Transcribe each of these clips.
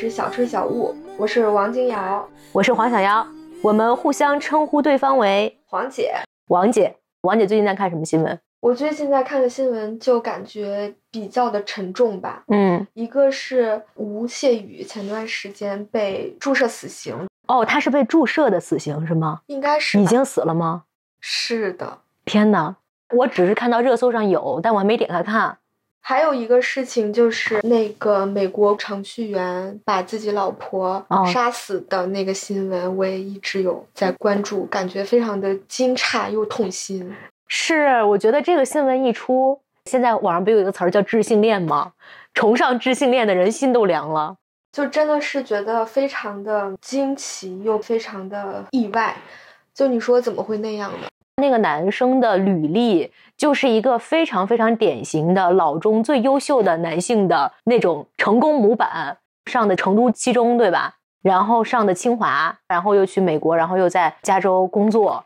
是小春小雾，我是王金瑶，我是黄小妖，我们互相称呼对方为黄姐。王姐。王姐最近在看什么新闻？我最近在看的新闻，就感觉比较的沉重吧。嗯，一个是吴谢宇前段时间被注射死刑，哦，他是被注射的死刑是吗？应该是已经死了吗？是的。天哪，我只是看到热搜上有，但我还没点开看。还有一个事情就是那个美国程序员把自己老婆哦杀死的那个新闻，我也一直有在关注，感觉非常的惊诧又痛心。是，我觉得这个新闻一出，现在网上不有一个词儿叫“智性恋”吗？崇尚智性恋的人心都凉了。就真的是觉得非常的惊奇又非常的意外。就你说怎么会那样呢？那个男生的履历就是一个非常非常典型的老中最优秀的男性的那种成功模板，上的成都七中对吧？然后上的清华，然后又去美国，然后又在加州工作。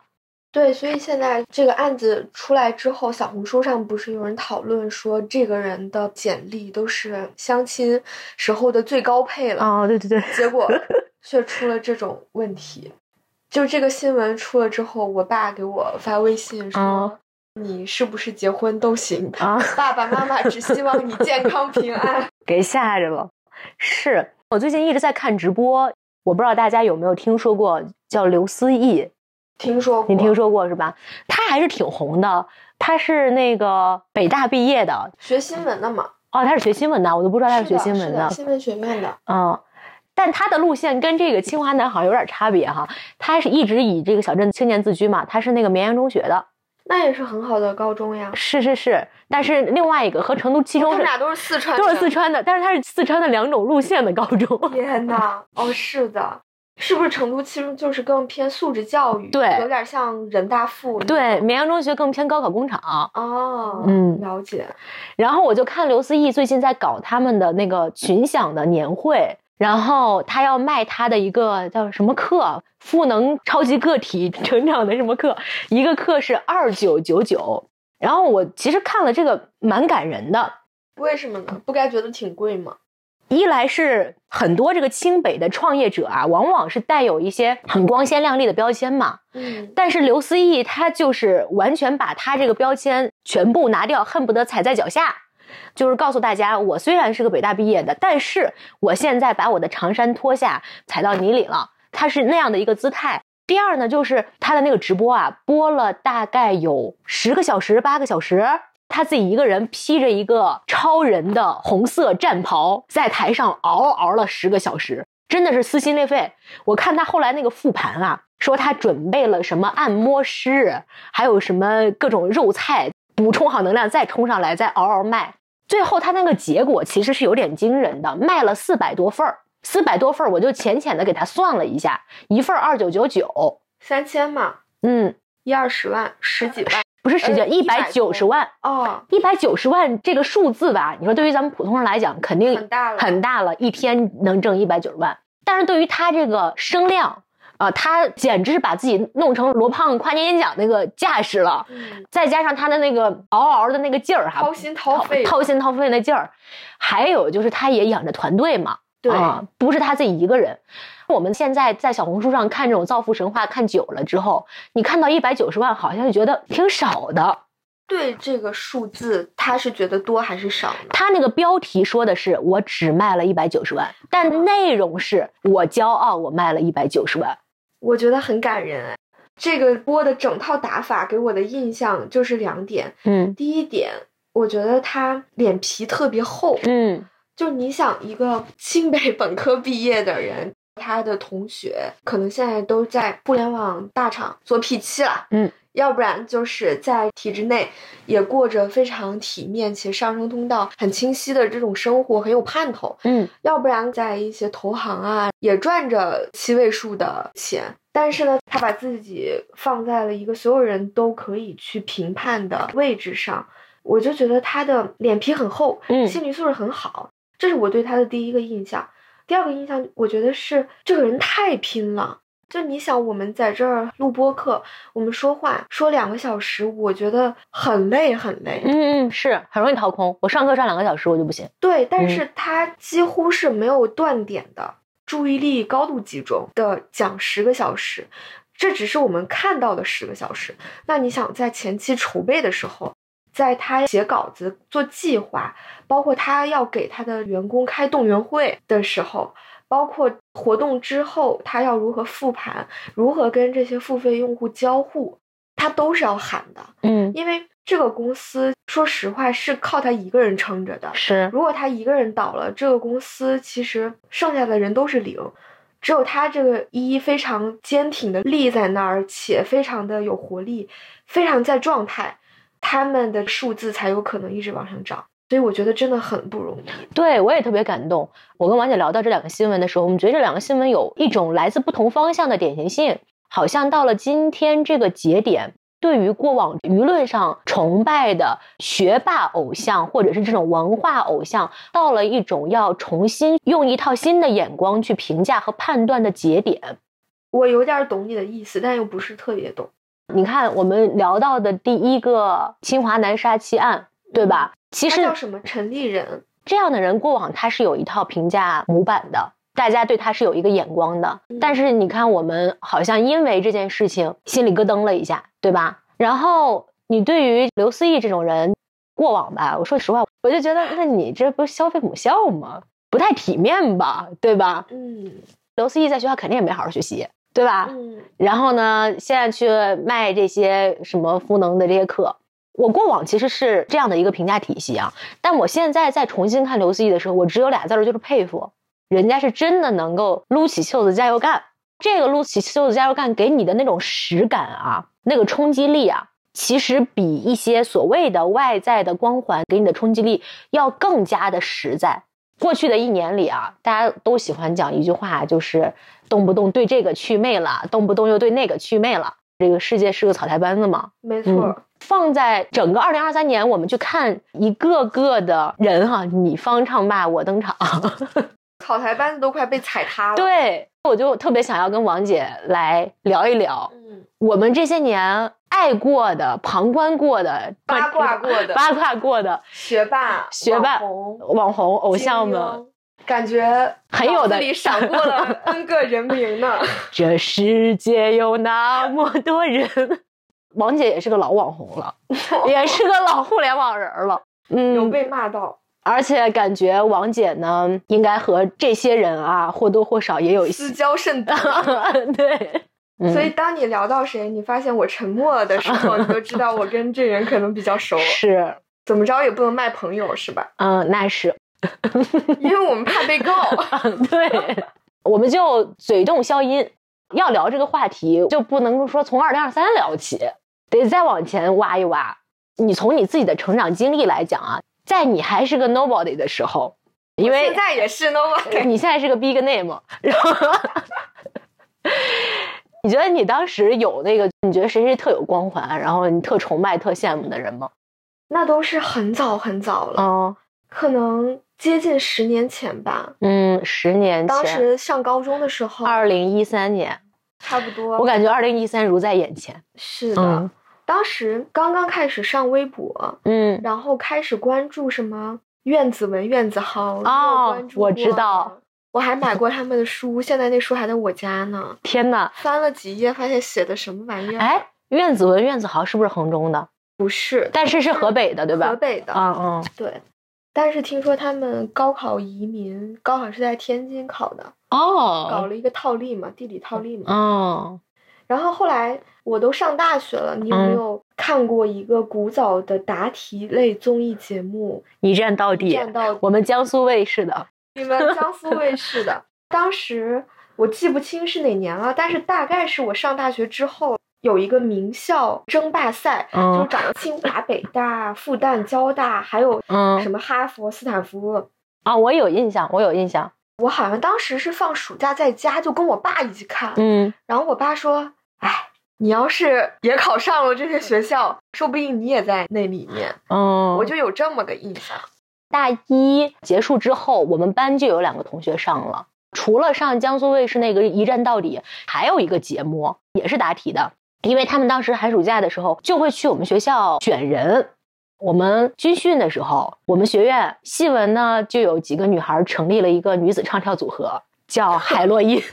对，所以现在这个案子出来之后，小红书上不是有人讨论说这个人的简历都是相亲时候的最高配了，哦，对对对，结果 却出了这种问题。就这个新闻出了之后，我爸给我发微信说：“哦你是不是结婚都行，啊，爸爸妈妈只希望你健康平安。给吓着了。是我最近一直在看直播，我不知道大家有没有听说过叫刘思义，”听说过？你听说过是吧？他还是挺红的，他是那个北大毕业的，学新闻的嘛？哦，他是学新闻的，我都不知道他是学新闻是的，新闻学院的。嗯，但他的路线跟这个清华男好像有点差别哈。他是一直以这个小镇青年自居嘛，他是那个绵阳中学的，那也是很好的高中呀。是是是。但是另外一个和成都七中是他们俩都是四川的，都是四川的，但是他是四川的两种路线的高中。天呐，哦，是的，是不是成都其实就是更偏素质教育？对有点像人大附。对，绵阳中学更偏高考工厂。哦，嗯了解。然后我就看刘思义最近在搞他们的那个群享的年会，然后他要卖他的一个叫什么课，赋能超级个体成长的什么课，一个课是二九九九。然后我其实看了这个蛮感人的，为什么呢？不该觉得挺贵吗？一来是很多这个清北的创业者啊，往往是带有一些很光鲜亮丽的标签嘛，嗯，但是刘思义他就是完全把他这个标签全部拿掉，恨不得踩在脚下，就是告诉大家，我虽然是个北大毕业的，但是我现在把我的长衫脱下，踩到泥里了。他是那样的一个姿态。第二呢，就是他的那个直播啊，播了大概有十个小时、八个小时。他自己一个人披着一个超人的红色战袍，在台上嗷嗷了十个小时，真的是撕心裂肺。我看他后来那个复盘啊，说他准备了什么按摩师，还有什么各种肉菜，补充好能量再冲上来，再嗷嗷卖。最后他那个结果其实是有点惊人的，卖了四百多份儿，四百多份儿，我就浅浅的给他算了一下，一份二九九九，三千嘛，嗯，一二十万，十几万。不是十几万一百九十万。哦，一百九十万这个数字吧，你说对于咱们普通人来讲，肯定很大了很大了，一天能挣一百九十万。但是对于他这个声量啊、他简直是把自己弄成罗胖跨年演讲那个架势了，嗯，再加上他的那个嗷嗷的那个劲儿哈，掏心掏肺，掏心掏肺那劲儿，还有就是他也养着团队嘛，对啊，不是他自己一个人。我们现在在小红书上看这种造富神话看久了之后，你看到一百九十万，好像就觉得挺少的。对这个数字，他是觉得多还是少？他那个标题说的是我只卖了一百九十万，但内容是我骄傲，我卖了一百九十万。我觉得很感人哎。这个播的整套打法给我的印象就是两点。嗯第一点，我觉得他脸皮特别厚，嗯就你想一个清北本科毕业的人，他的同学可能现在都在互联网大厂做 P 七了，嗯，要不然就是在体制内也过着非常体面且上升通道很清晰的这种生活，很有盼头。嗯要不然在一些投行啊，也赚着七位数的钱。但是呢，他把自己放在了一个所有人都可以去评判的位置上，我就觉得他的脸皮很厚，嗯心理素质很好，这是我对他的第一个印象。第二个印象，我觉得是这个人太拼了。就你想，我们在这儿录播课，我们说话说两个小时，我觉得很累很累。嗯嗯，是很容易掏空。我上课上两个小时我就不行。对，但嗯是他几乎是没有断点的，注意力高度集中的讲十个小时，这只是我们看到的十个小时。那你想在前期筹备的时候，在他写稿子、做计划，包括他要给他的员工开动员会的时候，包括活动之后他要如何复盘，如何跟这些付费用户交互，他都是要喊的。嗯，因为这个公司，说实话是靠他一个人撑着的。是如果他一个人倒了，这个公司其实剩下的人都是零，只有他这个一非常坚挺的立在那儿，且非常的有活力，非常在状态，他们的数字才有可能一直往上涨。所以我觉得真的很不容易。对我也特别感动。我跟王姐聊到这两个新闻的时候，我们觉得这两个新闻有一种来自不同方向的典型性，好像到了今天这个节点，对于过往舆论上崇拜的学霸偶像或者是这种文化偶像，到了一种要重新用一套新的眼光去评价和判断的节点。我有点懂你的意思，但又不是特别懂。你看，我们聊到的第一个清华南沙七案，对吧？其实叫什么？陈立人。这样的人过往他是有一套评价模板的，大家对他是有一个眼光的。嗯但是你看，我们好像因为这件事情心里咯噔了一下，对吧？然后你对于刘思义这种人过往吧，我说实话，我就觉得，那你这不是消费母校吗？不太体面吧，对吧？嗯刘思义在学校肯定也没好好学习，对吧？嗯然后呢，现在去卖这些什么赋能的这些课，我过往其实是这样的一个评价体系啊。但我现在再重新看刘思义的时候，我只有俩字儿，就是佩服。人家是真的能够撸起袖子加油干。这个撸起袖子加油干给你的那种实感啊，那个冲击力啊，其实比一些所谓的外在的光环给你的冲击力要更加的实在。过去的一年里啊，大家都喜欢讲一句话，就是动不动对这个祛魅了，动不动又对那个祛魅了。这个世界是个草台班子嘛，没错。嗯放在整个二零二三年，我们去看一个个的人哈、你方唱罢我登场，草台班子都快被踩塌了。，对我就特别想要跟王姐来聊一聊，嗯，我们这些年爱过的、旁观过的、八卦过的 八卦过的学霸、学霸网红、网红偶像们，英，感觉很有的里闪过了 N 个人名呢。这世界有那么多人，王姐也是个老网红了，也是个老互联网人了。嗯，有被骂到，而且感觉王姐呢，应该和这些人啊或多或少也有一些私交甚 笃。对，嗯所以当你聊到谁，你发现我沉默的时候，你就知道我跟这人可能比较熟。是，怎么着也不能卖朋友是吧？嗯，那是，因为我们怕被告。对，我们就嘴动消音。要聊这个话题，就不能说从二零二三聊起，得再往前挖一挖。你从你自己的成长经历来讲啊，在你还是个 nobody 的时候，因为现在也是 nobody。你现在是个 big name，然后你觉得你当时有那个，你觉得谁谁特有光环，然后你特崇拜、特羡慕的人吗？那都是很早很早了，哦，可能接近十年前吧。嗯，十年前，当时上高中的时候，二零一三年，差不多。我感觉二零一三如在眼前。是的，嗯当时刚刚开始上微博，嗯，然后开始关注什么苑子文、苑子豪。哦我知道。我还买过他们的书，现在那书还在我家呢。天呐，翻了几页，发现写的什么玩意儿？哎，苑子文、苑子豪是不是衡中的？不是，但是是河北的，对吧？河北的，嗯嗯，对。但是听说他们高考移民，高考是在天津考的哦，搞哦，了一个套利嘛，地理套利嘛。哦，然后后来我都上大学了，你有没嗯。有看过一个古早的答题类综艺节目？一站到《底，站到底我们江苏卫视的，你们江苏卫视的，当时我记不清是哪年了，但是大概是我上大学之后有一个名校争霸赛，嗯就是找了清华、北大、复旦、交大，还有嗯什么哈佛、斯坦福。啊，我有印象，我有印象，我好像当时是放暑假在家，就跟我爸一起看。嗯然后我爸说：“哎，你要是也考上了这些学校，说不定你也在那里面。嗯，我就有这么个印象。大一结束之后，我们班就有两个同学上了。除了上江苏卫视那个一站到底，还有一个节目也是答题的，因为他们当时寒暑假的时候就会去我们学校选人。我们军训的时候，我们学院戏文呢就有几个女孩成立了一个女子唱跳组合，叫海洛因。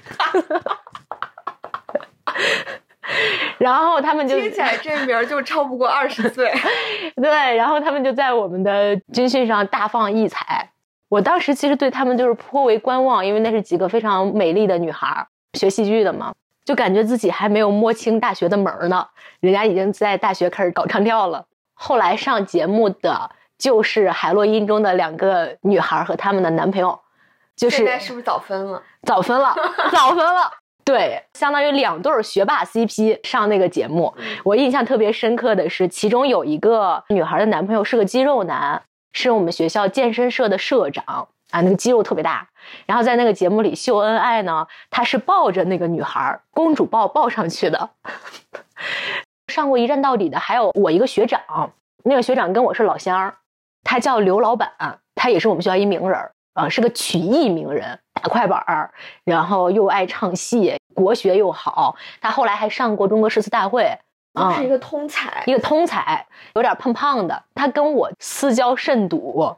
然后他们就听起来这名儿就超不过二十岁。对，然后他们就在我们的军训上大放异彩。我当时其实对他们就是颇为观望，因为那是几个非常美丽的女孩儿，学戏剧的嘛，就感觉自己还没有摸清大学的门儿呢，人家已经在大学开始搞唱跳了。后来上节目的就是海洛因中的两个女孩儿和他们的男朋友，就现是在是不是早分了？早分了，早分了。对，相当于两对儿学霸 CP 上那个节目，我印象特别深刻的是，其中有一个女孩的男朋友是个肌肉男，是我们学校健身社的社长啊，那个肌肉特别大。然后在那个节目里秀恩爱呢，他是抱着那个女孩，公主抱抱上去的。上过一站到底的还有我一个学长，那个学长跟我是老乡，他叫刘老板，他也是我们学校一名人儿啊、是个曲艺名人，打快板儿，然后又爱唱戏，国学又好。他后来还上过中国诗词大会，啊、是一个通才一。个通才，有点胖胖的。他跟我私交甚笃。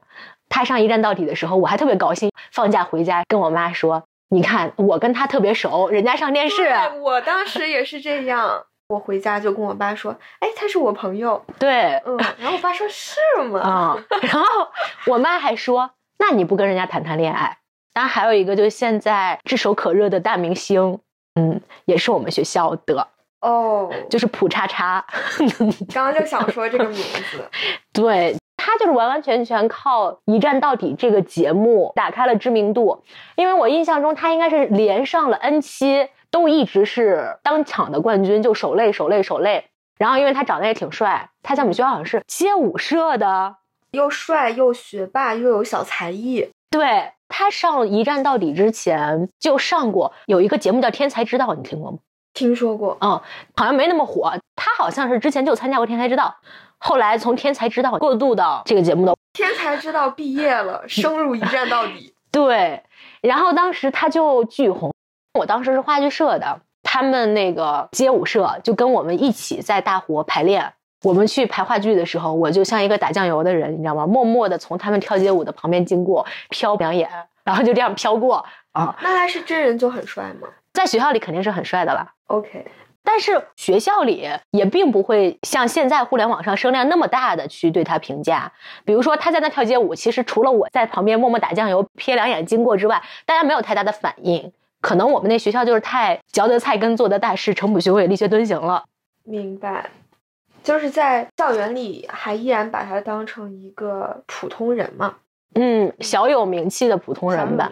他上一站到底的时候，我还特别高兴。放假回家跟我妈说：“你看，我跟他特别熟，人家上电视。我当时也是这样。我回家就跟我爸说：“哎，他是我朋友。对”嗯，然后我爸说：“是吗？”啊、然后我妈还说：“那你不跟人家谈谈恋爱？”当然，还有一个就是现在炙手可热的大明星，嗯，也是我们学校的，哦，就是普叉叉。刚刚就想说这个名字。对他就是完完全全靠《一站到底》这个节目打开了知名度，因为我印象中他应该是连上了 N 期，都一直是当场的冠军，就守擂守擂守擂。然后因为他长得也挺帅，他在我们学校好像是街舞社的，又帅又学霸又有小才艺，对他上《一站到底》之前就上过有一个节目叫《天才之道》，你听过吗？听说过。嗯，好像没那么火。他好像是之前就参加过《天才之道》，后来从《天才知道》过渡到这个节目的天才知道毕业了，升入一站到底。对，然后当时他就巨红，我当时是话剧社的，他们那个街舞社就跟我们一起在大活排练。我们去排话剧的时候，我就像一个打酱油的人，你知道吗？默默的从他们跳街舞的旁边经过，瞟两眼，然后就这样飘过啊。那他是真人就很帅吗在学校里肯定是很帅的啦，？OK，但是学校里也并不会像现在互联网上声量那么大的去对他评价。比如说他在那跳街舞，其实除了我在旁边默默打酱油、瞥两眼经过之外，大家没有太大的反应。可能我们那学校就是太嚼得菜根做得大事，成不学会力学蹲行了。明白。就是在校园里还依然把他当成一个普通人嘛，嗯，小有名气的普通人吧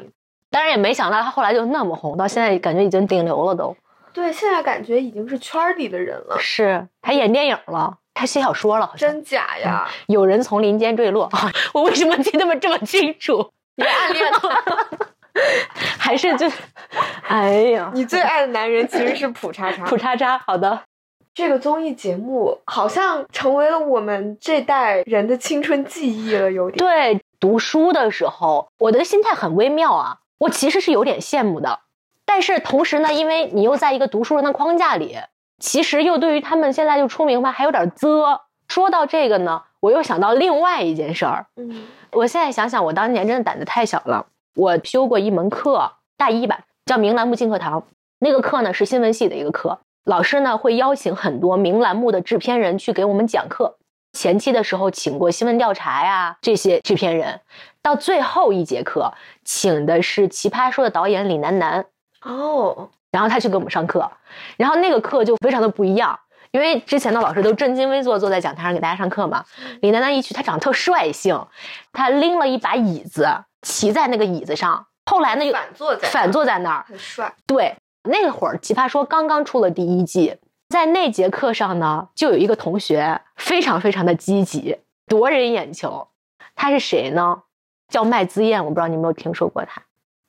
当然也没想到他后来就那么红，到现在感觉已经顶流了都。对，现在感觉已经是圈儿里的人了，是，他演电影了，他写小说了，好像。真假呀？有人从林间坠落，我为什么记得这么清楚？你暗恋他，还是就，哎呀，你最爱的男人其实是普叉叉。普叉叉，好的，这个综艺节目好像成为了我们这代人的青春记忆了，有点。对，读书的时候，我的心态很微妙啊，我其实是有点羡慕的，但是同时呢，因为你又在一个读书人的框架里，其实又对于他们现在就出名吧，还有点啧。说到这个呢，我又想到另外一件事儿，嗯，我现在想想，我当年真的胆子太小了。我修过一门课，大一吧，叫名栏目进课堂。那个课呢是新闻系的一个课，老师呢会邀请很多名栏目的制片人去给我们讲课。前期的时候请过新闻调查呀这些制片人，到最后一节课请的是《奇葩说》的导演李楠楠。哦，然后他去给我们上课，然后那个课就非常的不一样，因为之前的老师都正襟危坐坐在讲台上给大家上课嘛。李楠楠一去，他长得特率性，他拎了一把椅子，骑在那个椅子上。后来呢，反坐在反坐在那儿，很帅。对，那会儿《奇葩说》刚刚出了第一季，在那节课上呢，就有一个同学非常非常的积极，夺人眼球。他是谁呢？叫麦姿燕，我不知道你有没有听说过他。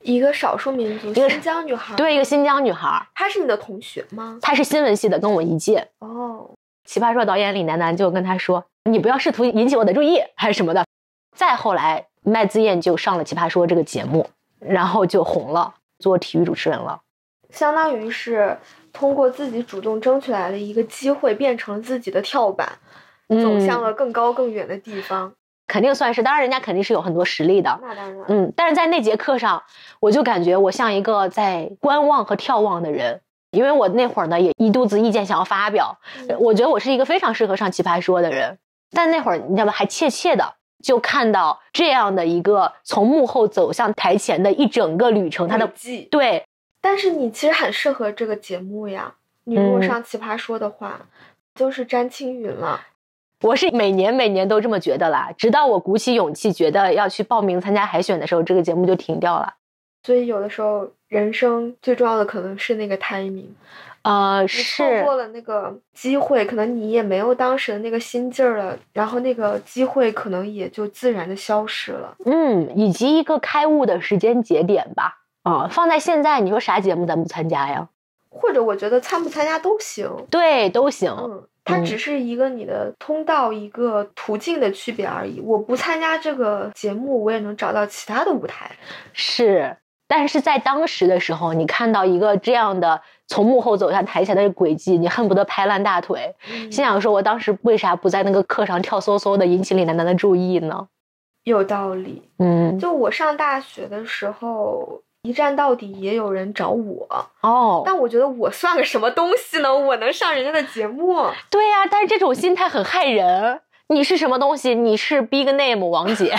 一个少数民族个新疆女孩，对，一个新疆女孩。她是你的同学吗？她是新闻系的，跟我一届。哦，奇葩说导演李楠楠就跟她说：“你不要试图引起我的注意，还是什么的。”再后来，麦姿燕就上了《奇葩说》这个节目。然后就红了，做体育主持人了，相当于是通过自己主动争取来的一个机会，变成了自己的跳板，走向了更高更远的地方。肯定算是，当然人家肯定是有很多实力的。那当然，嗯，但是在那节课上，我就感觉我像一个在观望和眺望的人，因为我那会儿呢也一肚子意见想要发表，我觉得我是一个非常适合上奇葩说的人，但那会儿你知道吗？还怯怯的。就看到这样的一个从幕后走向台前的一整个旅程，他的对。但是你其实很适合这个节目呀，你如果上奇葩说的话，就是詹青云了。我是每年每年都这么觉得啦，直到我鼓起勇气觉得要去报名参加海选的时候，这个节目就停掉了。所以有的时候，人生最重要的可能是那个 timing。呃，是错过了那个机会，可能你也没有当时的那个心劲儿了，然后那个机会可能也就自然的消失了。嗯，以及一个开悟的时间节点吧。啊，放在现在，你说啥节目咱不参加呀？或者我觉得参不参加都行。对，都行。嗯，它只是一个你的通道、一个途径的区别而已。我不参加这个节目，我也能找到其他的舞台。是。但是在当时的时候，你看到一个这样的从幕后走向台前的轨迹，你恨不得拍烂大腿，心想说：“我当时为啥不在那个课上跳嗖嗖的引起李楠楠的注意呢？”有道理，嗯，就我上大学的时候，一站到底也有人找我哦，但我觉得我算个什么东西呢？我能上人家的节目？对呀，但是这种心态很害人。你是什么东西？你是 Big Name 王姐，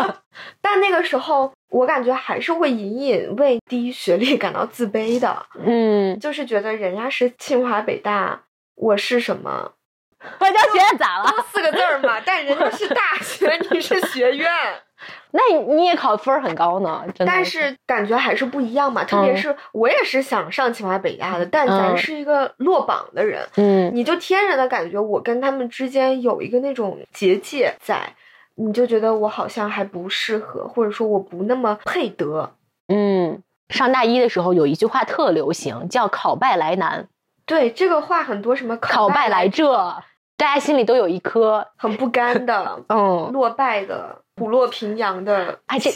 但那个时候我感觉还是会隐隐为低学历感到自卑的。嗯，就是觉得人家是清华北大，我是什么？外交学院咋了？四个字儿嘛。但人家是大学，你是学院。那你也考分很高呢，但是感觉还是不一样嘛。特别是我也是想上清华北大的，但咱是一个落榜的人，嗯，你就天然的感觉我跟他们之间有一个那种结界在，你就觉得我好像还不适合，或者说我不那么配得。嗯，上大一的时候有一句话特流行，叫“考败来难”。对，这个话很多什么“考败来这”，大家心里都有一颗很不甘的，嗯，落败的。虎落平阳的哎，这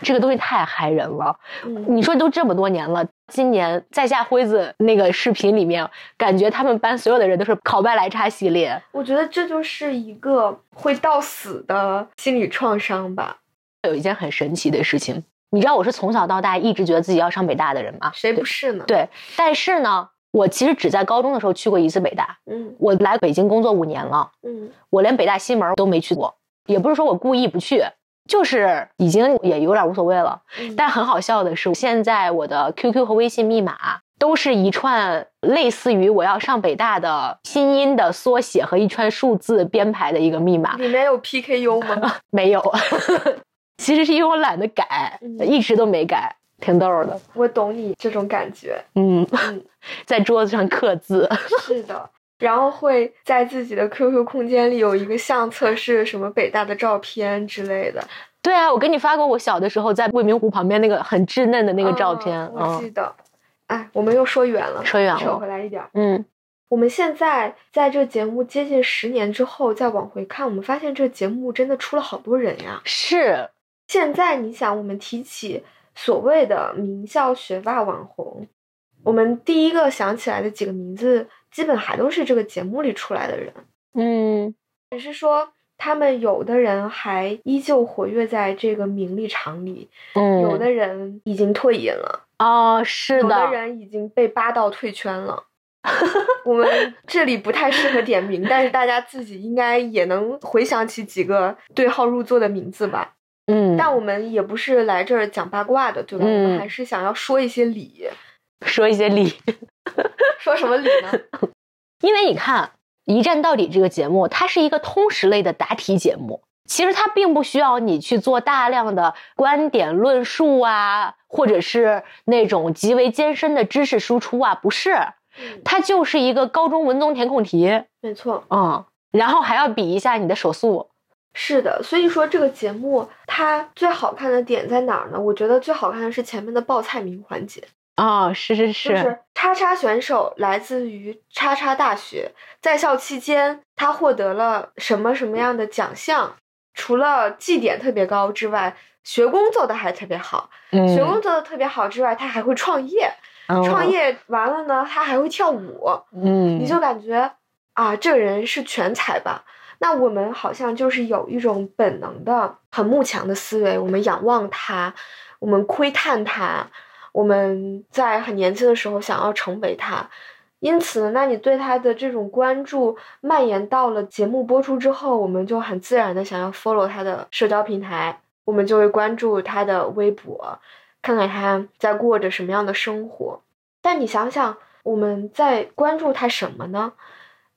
这个东西太害人了。你说都这么多年了，今年在下辉子那个视频里面，感觉他们班所有的人都是考败来差系列。我觉得这就是一个会到死的心理创伤吧。有一件很神奇的事情，你知道我是从小到大一直觉得自己要上北大的人吗？谁不是呢？对，但是呢，我其实只在高中的时候去过一次北大。嗯，我来北京工作五年了。嗯，我连北大西门都没去过。也不是说我故意不去，就是已经也有点无所谓了。但很好笑的是，现在我的 QQ 和微信密码都是一串类似于我要上北大的拼音的缩写和一串数字编排的一个密码。里面有 PKU 吗？没有，其实是因为我懒得改，一直都没改，挺逗的。我懂你这种感觉。嗯嗯，在桌子上刻字。是的。然后会在自己的 QQ 空间里有一个相册，是什么北大的照片之类的。对啊，我给你发过我小的时候在未名湖旁边那个很稚嫩的那个照片。我记得。哎，我们又说远了，说远了，扯回来一点。嗯，我们现在在这节目接近十年之后再往回看，我们发现这节目真的出了好多人呀。是。现在你想，我们提起所谓的名校学霸网红，我们第一个想起来的几个名字。基本还都是这个节目里出来的人，嗯，只是说他们有的人还依旧活跃在这个名利场里，嗯，有的人已经退隐了，哦，是的，有的人已经被扒到退圈了。我们这里不太适合点名，但是大家自己应该也能回想起几个对号入座的名字吧。嗯，但我们也不是来这儿讲八卦的，对吧？我们还是想要说一些理。说一些理。说什么理呢？因为你看《一站到底》这个节目，它是一个通识类的答题节目。其实它并不需要你去做大量的观点论述啊，或者是那种极为艰深的知识输出啊，不是，它就是一个高中文综填空题。没错，嗯，然后还要比一下你的手速。是的，所以说这个节目它最好看的点在哪儿呢？我觉得最好看的是前面的报菜名环节。哦，是是，就是叉叉选手来自于叉叉大学，在校期间他获得了什么什么样的奖项？除了绩点特别高之外，学工做的还特别好。学工做的特别好之外，他还会创业。创业完了呢，他还会跳舞。嗯，你就感觉啊，这个人是全才吧？那我们好像就是有一种本能的、很慕强的思维，我们仰望他，我们窥探他。我们在很年轻的时候想要成为他，因此，那你对他的这种关注蔓延到了节目播出之后，我们就很自然的想要 follow 他的社交平台，我们就会关注他的微博，看看他在过着什么样的生活。但你想想，我们在关注他什么呢？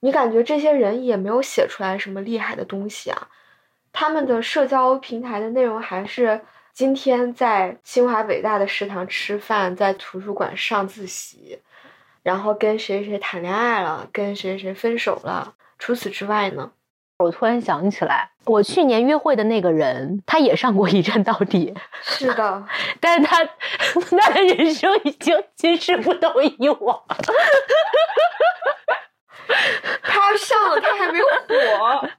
你感觉这些人也没有写出来什么厉害的东西啊？他们的社交平台的内容还是。今天在清华北大的食堂吃饭，在图书馆上自习，然后跟谁谁谈恋爱了，跟谁谁分手了。除此之外呢？我突然想起来，我去年约会的那个人，他也上过一站到底。是的，但是他 他的人生已经 今世不同以往。他上了，他还没有火。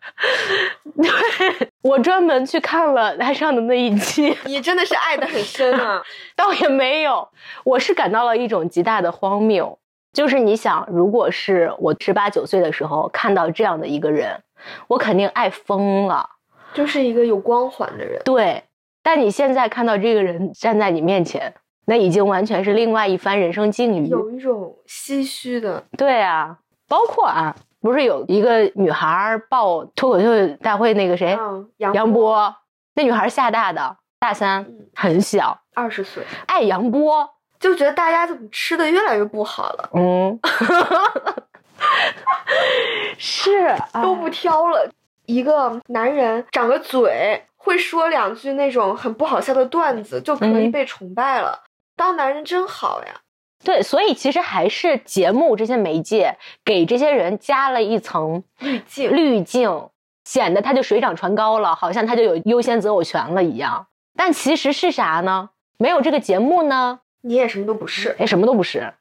对我专门去看了他上的那一期。你真的是爱的很深啊！倒也没有，我是感到了一种极大的荒谬。就是你想，如果是我十八九岁的时候看到这样的一个人，我肯定爱疯了。就是一个有光环的人。对，但你现在看到这个人站在你面前，那已经完全是另外一番人生境遇，有一种唏嘘的。对啊。包括啊，不是有一个女孩报脱口秀大会那个谁？杨波，那女孩厦大的大三，很小，二十岁，爱杨波，就觉得大家怎么吃的越来越不好了，嗯，是都不挑了。一个男人长个嘴，会说两句那种很不好笑的段子，就可以被崇拜了。当男人真好呀。对，所以其实还是节目这些媒介给这些人加了一层滤镜，滤镜显得他就水涨船高了，好像他就有优先择偶权了一样。但其实是啥呢？没有这个节目呢，你也什么都不是，哎，什么都不是。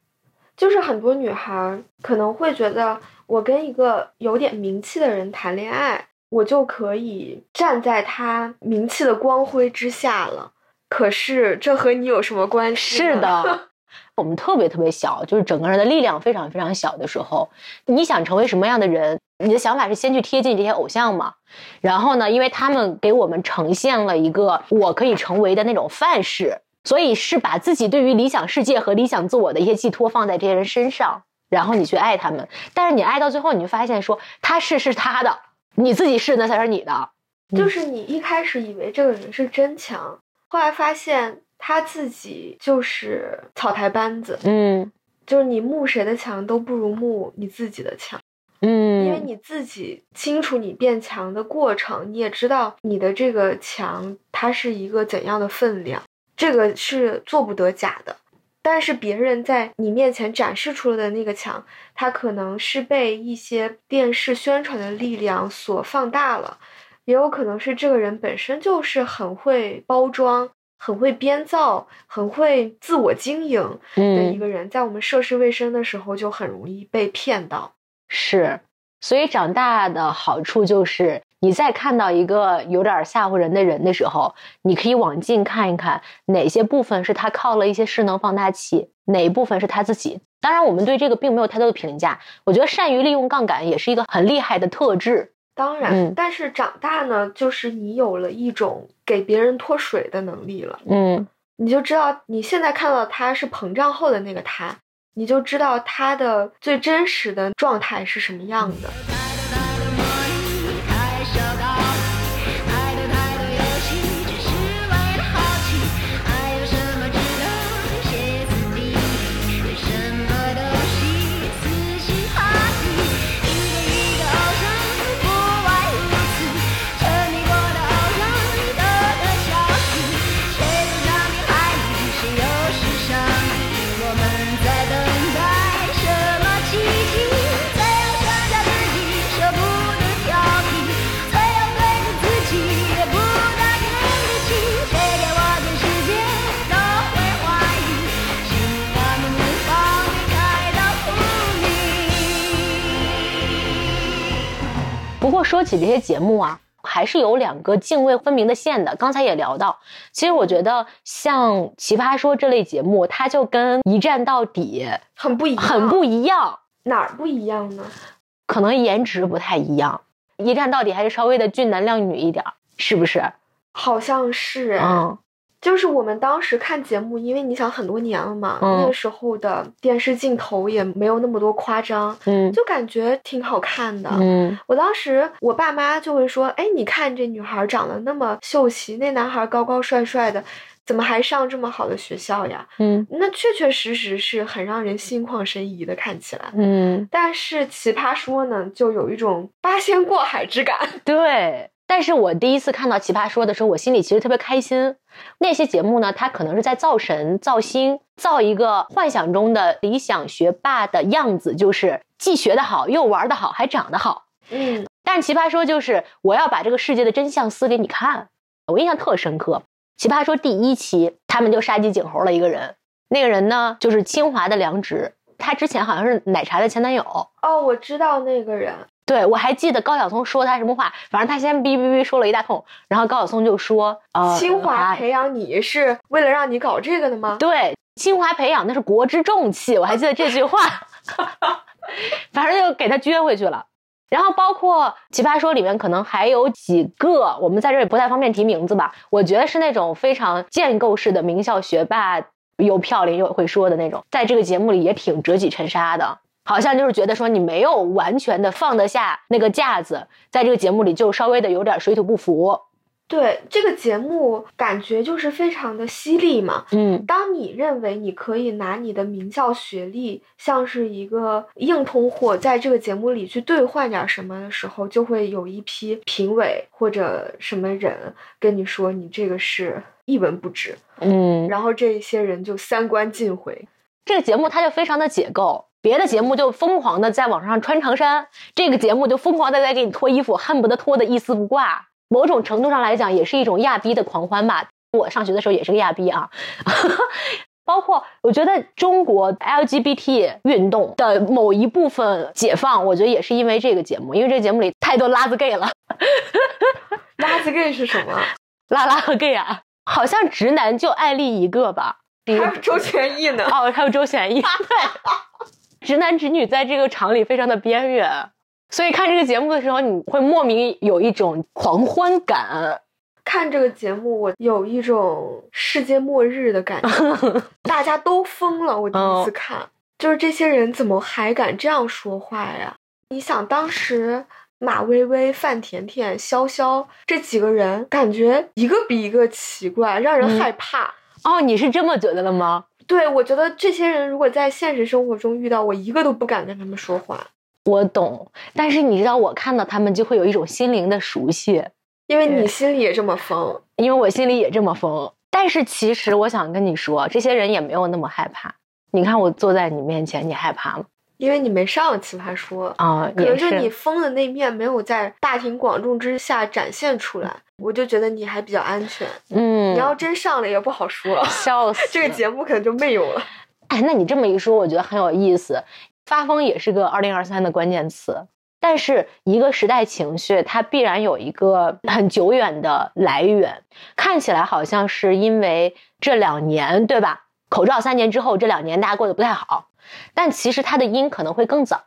就是很多女孩可能会觉得，我跟一个有点名气的人谈恋爱，我就可以站在他名气的光辉之下了。可是这和你有什么关系？是的。我们特别特别小，就是整个人的力量非常非常小的时候，你想成为什么样的人？你的想法是先去贴近这些偶像嘛？然后呢，因为他们给我们呈现了一个我可以成为的那种范式，所以是把自己对于理想世界和理想自我的一些寄托放在这些人身上，然后你去爱他们。但是你爱到最后，你就发现说他是是他的，你自己是那才是你的。就是你一开始以为这个人是真强，后来发现。他自己就是草台班子，嗯，就是你慕谁的墙都不如慕你自己的强，嗯，因为你自己清楚你变强的过程，你也知道你的这个强它是一个怎样的分量，这个是做不得假的。但是别人在你面前展示出来的那个强，它可能是被一些电视宣传的力量所放大了，也有可能是这个人本身就是很会包装。很会编造、很会自我经营的一个人，在我们涉世未深的时候，就很容易被骗到。是，所以长大的好处就是，你在看到一个有点吓唬人的人的时候，你可以往近看一看，哪些部分是他靠了一些势能放大器，哪一部分是他自己。当然，我们对这个并没有太多的评价。我觉得善于利用杠杆也是一个很厉害的特质。当然，但是长大呢，就是你有了一种给别人脱水的能力了。嗯，你就知道你现在看到他是膨胀后的那个他，你就知道他的最真实的状态是什么样的。说起这些节目啊，还是有两个泾渭分明的线的。刚才也聊到，其实我觉得像《奇葩说》这类节目，它就跟《一站到底》很不一样，很不一样，哪儿不一样呢？可能颜值不太一样，《一站到底》还是稍微的俊男靓女一点儿，是不是？好像是，嗯就是我们当时看节目，因为你想很多年了嘛，嗯那个时候的电视镜头也没有那么多夸张，嗯就感觉挺好看的。嗯我当时我爸妈就会说：“哎，你看这女孩长得那么秀气，那男孩高高帅帅的，怎么还上这么好的学校呀？”嗯那确确实实是很让人心旷神怡的，看起来。嗯，但是奇葩说呢，就有一种八仙过海之感。对。但是我第一次看到《奇葩说》的时候，我心里其实特别开心。那些节目呢，它可能是在造神、造星，造一个幻想中的理想学霸的样子，就是既学得好，又玩得好，还长得好。嗯，但是奇葩说就是我要把这个世界的真相撕给你看，我印象特深刻。奇葩说第一期，他们就杀鸡儆猴了一个人，那个人呢就是清华的梁植，他之前好像是奶茶的前男友。哦，我知道那个人。对，我还记得高晓松说他什么话，反正他先哔哔哔说了一大通，然后高晓松就说：“呃，清华啊培养你是为了让你搞这个的吗？对，清华培养那是国之重器，我还记得这句话，反正就给他撅回去了。然后包括《奇葩说》里面可能还有几个，我们在这里不太方便提名字吧。我觉得是那种非常建构式的名校学霸，又漂亮又会说的那种，在这个节目里也挺折戟沉沙的。好像就是觉得说你没有完全的放得下那个架子，在这个节目里就稍微的有点水土不服。对这个节目，感觉就是非常的犀利嘛。嗯当你认为你可以拿你的名校学历，像是一个硬通货，在这个节目里去兑换点什么的时候，就会有一批评委或者什么人跟你说你这个是一文不值，嗯，然后这一些人就三观尽毁。这个节目它就非常的解构，别的节目就疯狂的在网上穿长衫，这个节目就疯狂的在给你脱衣服，恨不得脱的一丝不挂。某种程度上来讲，也是一种亚逼的狂欢吧。我上学的时候也是个亚逼啊，包括我觉得中国 LGBT 运动的某一部分解放，我觉得也是因为这个节目，因为这个节目里太多拉子 gay 了，拉子 gay 是什么？拉拉和 gay 啊，好像直男就艾丽一个吧。还有周全义呢。哦，还有周全义，对，直男直女在这个场里非常的边缘，所以看这个节目的时候，你会莫名有一种狂欢感。看这个节目，我有一种世界末日的感觉，大家都疯了。我第一次看，就是这些人怎么还敢这样说话呀？你想，当时马薇薇、范甜甜、潇潇这几个人，感觉一个比一个奇怪，让人嗯害怕。哦，你是这么觉得的吗？对，我觉得这些人如果在现实生活中遇到，我一个都不敢跟他们说话，我懂，但是你知道，我看到他们就会有一种心灵的熟悉，因为你心里也这么疯。因为我心里也这么疯。但是其实我想跟你说，这些人也没有那么害怕。你看我坐在你面前，你害怕吗？因为你没上奇葩说，啊、可能是你疯的那面没有在大庭广众之下展现出来，我就觉得你还比较安全。嗯，你要真上了也不好说，笑死 这个节目可能就没有了。哎，那你这么一说，我觉得很有意思。发疯也是个二零二三的关键词，但是一个时代情绪，它必然有一个很久远的来源。看起来好像是因为这两年，对吧？口罩三年之后，这两年大家过得不太好，但其实它的因可能会更早。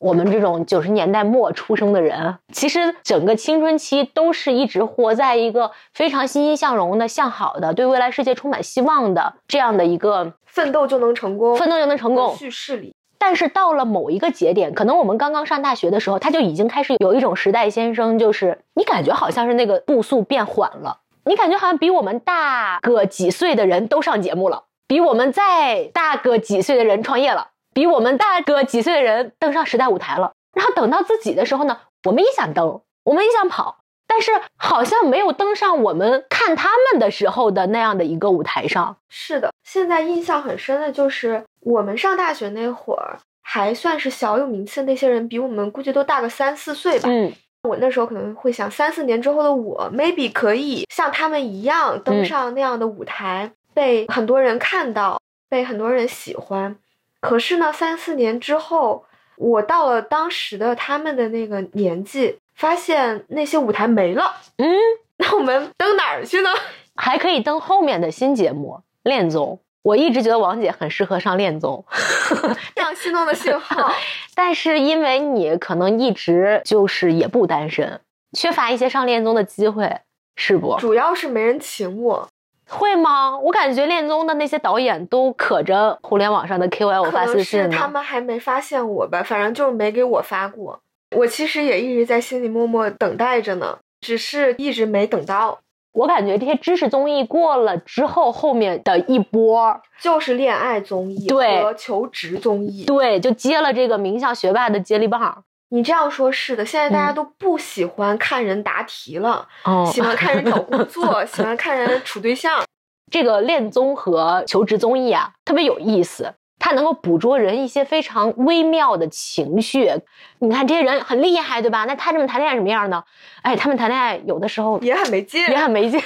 我们这种九十年代末出生的人，其实整个青春期都是一直活在一个非常欣欣向荣的、向好的、对未来世界充满希望的这样的一个奋斗就能成功，奋斗就能成功的叙事里，但是到了某一个节点，可能我们刚刚上大学的时候，他就已经开始有一种时代先生，就是你感觉好像是那个步速变缓了，你感觉好像比我们大个几岁的人都上节目了，比我们再大个几岁的人创业了，比我们大个几岁的人登上时代舞台了。然后等到自己的时候呢，我们也想登，我们也想跑，但是好像没有登上我们看他们的时候的那样的一个舞台上。是的。现在印象很深的就是我们上大学那会儿，还算是小有名气的那些人，比我们估计都大个三四岁吧。嗯我那时候可能会想，三四年之后的我，maybe 可以像他们一样登嗯上那样的舞台，被很多人看到，被很多人喜欢。可是呢，三四年之后，我到了当时的他们的那个年纪，发现那些舞台没了，嗯，那我们登哪儿去呢？还可以登后面的新节目恋综。我一直觉得王姐很适合上恋综，这样心动的信号。但是因为你可能一直就是也不单身，缺乏一些上恋综的机会，是不？主要是没人请我，会吗？我感觉恋综的那些导演都可着互联网上的 KOL 发私信呢。是他们还没发现我吧，反正就是没给我发过。我其实也一直在心里默默等待着呢，只是一直没等到。我感觉这些知识综艺过了之后，后面的一波，就是恋爱综艺和求职综艺。对，就接了这个名校学霸的接力棒。你这样说，是的，现在大家嗯都不喜欢看人答题了，哦喜欢看人找工作，喜欢看人处对象。这个恋综和求职综艺啊，特别有意思，它能够捕捉人一些非常微妙的情绪。你看这些人很厉害，对吧？那他这么谈恋爱什么样呢？哎，他们谈恋爱有的时候也很没劲。也很没劲，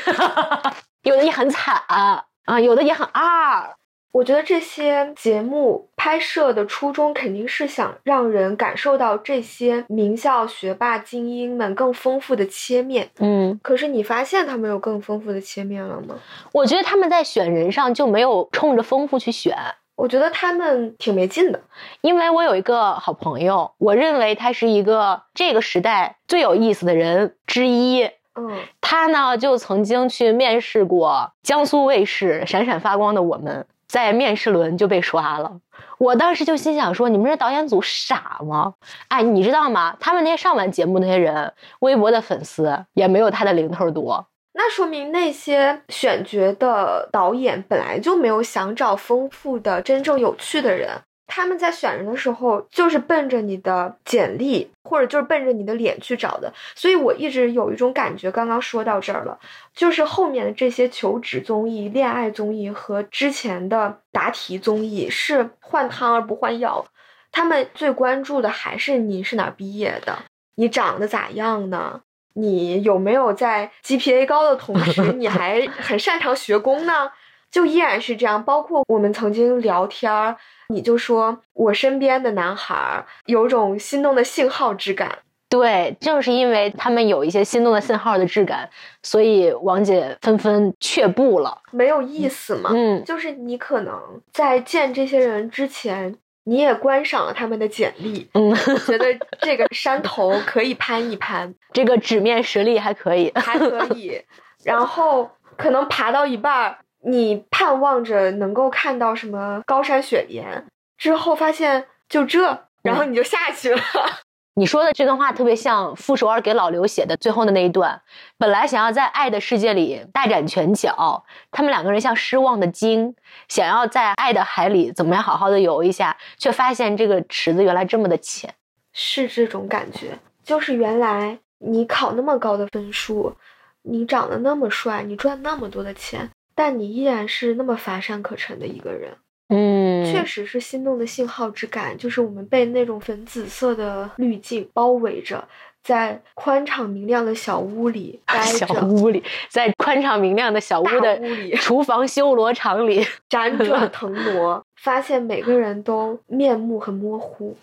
有的也很惨啊，有的也很二。我觉得这些节目拍摄的初衷肯定是想让人感受到这些名校学霸精英们更丰富的切面。嗯，可是你发现他们有更丰富的切面了吗？我觉得他们在选人上就没有冲着丰富去选。我觉得他们挺没劲的。因为我有一个好朋友，我认为他是一个这个时代最有意思的人之一。嗯，他呢就曾经去面试过江苏卫视《闪闪发光的我们》，在面试轮就被刷了。我当时就心想说：“你们这导演组傻吗？哎，你知道吗？他们那些上完节目那些人，微博的粉丝也没有他的零头多。那说明那些选角的导演本来就没有想找丰富的、真正有趣的人。他们在选人的时候，就是奔着你的简历，或者就是奔着你的脸去找的。所以我一直有一种感觉，刚刚说到这儿了，就是后面的这些求职综艺、恋爱综艺和之前的答题综艺是换汤而不换药。他们最关注的还是你是哪儿毕业的，你长得咋样呢？你有没有在 GPA 高的同时，你还很擅长学工呢？就依然是这样。包括我们曾经聊天儿，你就说我身边的男孩儿有种心动的信号之感。对，正是因为他们有一些心动的信号的质感，所以王姐纷纷却步了。没有意思嘛？嗯，就是你可能在见这些人之前，你也观赏了他们的简历，嗯，觉得这个山头可以攀一攀，这个纸面实力还可以。还可以。然后可能爬到一半儿，你盼望着能够看到什么高山雪莲，之后发现就这，然后你就下去了。你说的这段话特别像傅首尔给老刘写的最后的那一段。本来想要在爱的世界里大展拳脚，他们两个人像失望的鲸，想要在爱的海里怎么样好好的游一下，却发现这个池子原来这么的浅。是这种感觉，就是原来你考那么高的分数，你长得那么帅，你赚那么多的钱，但你依然是那么乏善可陈的一个人。嗯，确实是心动的信号之感，就是我们被那种粉紫色的滤镜包围着，在宽敞明亮的小屋里 待小着，屋里，在宽敞明亮的小屋的屋里厨房修罗场里，辗转 腾挪，发现每个人都面目很模糊。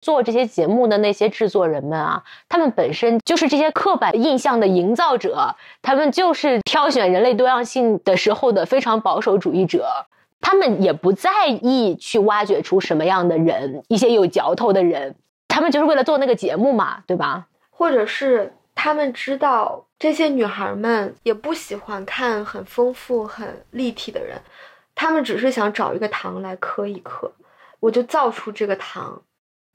做这些节目的那些制作人们啊，他们本身就是这些刻板印象的营造者，他们就是挑选人类多样性的时候的非常保守主义者。他们也不在意去挖掘出什么样的人，一些有嚼头的人，他们就是为了做那个节目嘛，对吧？或者是他们知道这些女孩们也不喜欢看很丰富、很立体的人，他们只是想找一个糖来磕一磕，我就造出这个糖。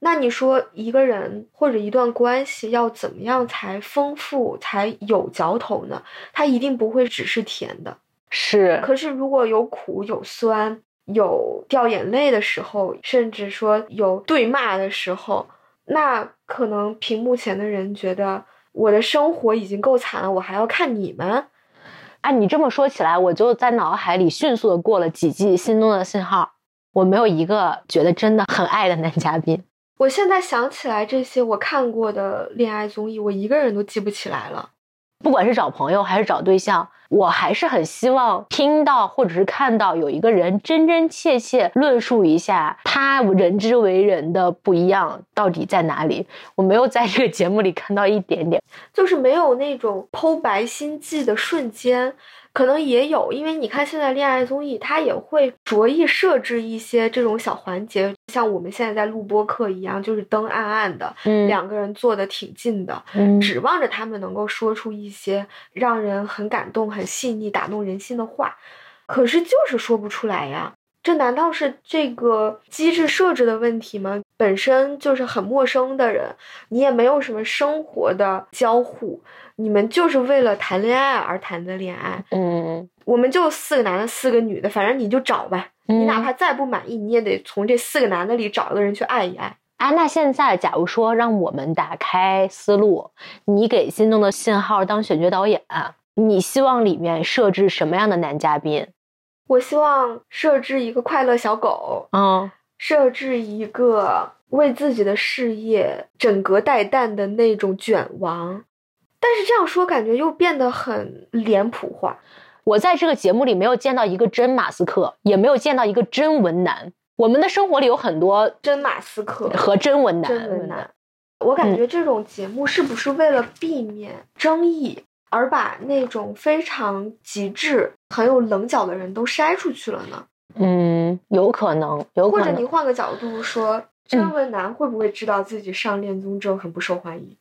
那你说一个人或者一段关系要怎么样才丰富、才有嚼头呢？它一定不会只是甜的。是，可是如果有苦、有酸、有掉眼泪的时候，甚至说有对骂的时候，那可能屏幕前的人觉得我的生活已经够惨了，我还要看你们。哎，你这么说起来，我就在脑海里迅速的过了几季《心动的信号》，我没有一个觉得真的很爱的男嘉宾。我现在想起来这些我看过的恋爱综艺，我一个人都记不起来了。不管是找朋友还是找对象，我还是很希望听到或者是看到有一个人真真切切论述一下他人之为人的不一样到底在哪里。我没有在这个节目里看到一点点，就是没有那种剖白心迹的瞬间。可能也有，因为你看现在恋爱综艺，它也会着意设置一些这种小环节，像我们现在在录播课一样，就是灯暗暗的，嗯两个人坐的挺近的，嗯指望着他们能够说出一些让人很感动、很细腻、打动人心的话，可是就是说不出来呀。这难道是这个机制设置的问题吗？本身就是很陌生的人，你也没有什么生活的交互，你们就是为了谈恋爱而谈的恋爱。嗯，我们就四个男的，四个女的，反正你就找吧。你你哪怕再不满意，你也得从这四个男的里找一个人去爱一爱。啊，那现在假如说让我们打开思路，你给心动的信号当选角导演，你希望里面设置什么样的男嘉宾？我希望设置一个快乐小狗，嗯，设置一个为自己的事业枕戈待旦的那种卷王。但是这样说，感觉又变得很脸谱化。我在这个节目里没有见到一个真马斯克，也没有见到一个真文男。我们的生活里有很多真马斯克和真文男，真文男，我感觉这种节目是不是为了避免争议，而把那种非常极致、很有棱角的人都筛出去了呢？嗯，有可能，有可能。或者你换个角度说，真文男会不会知道自己上恋综之后很不受欢迎？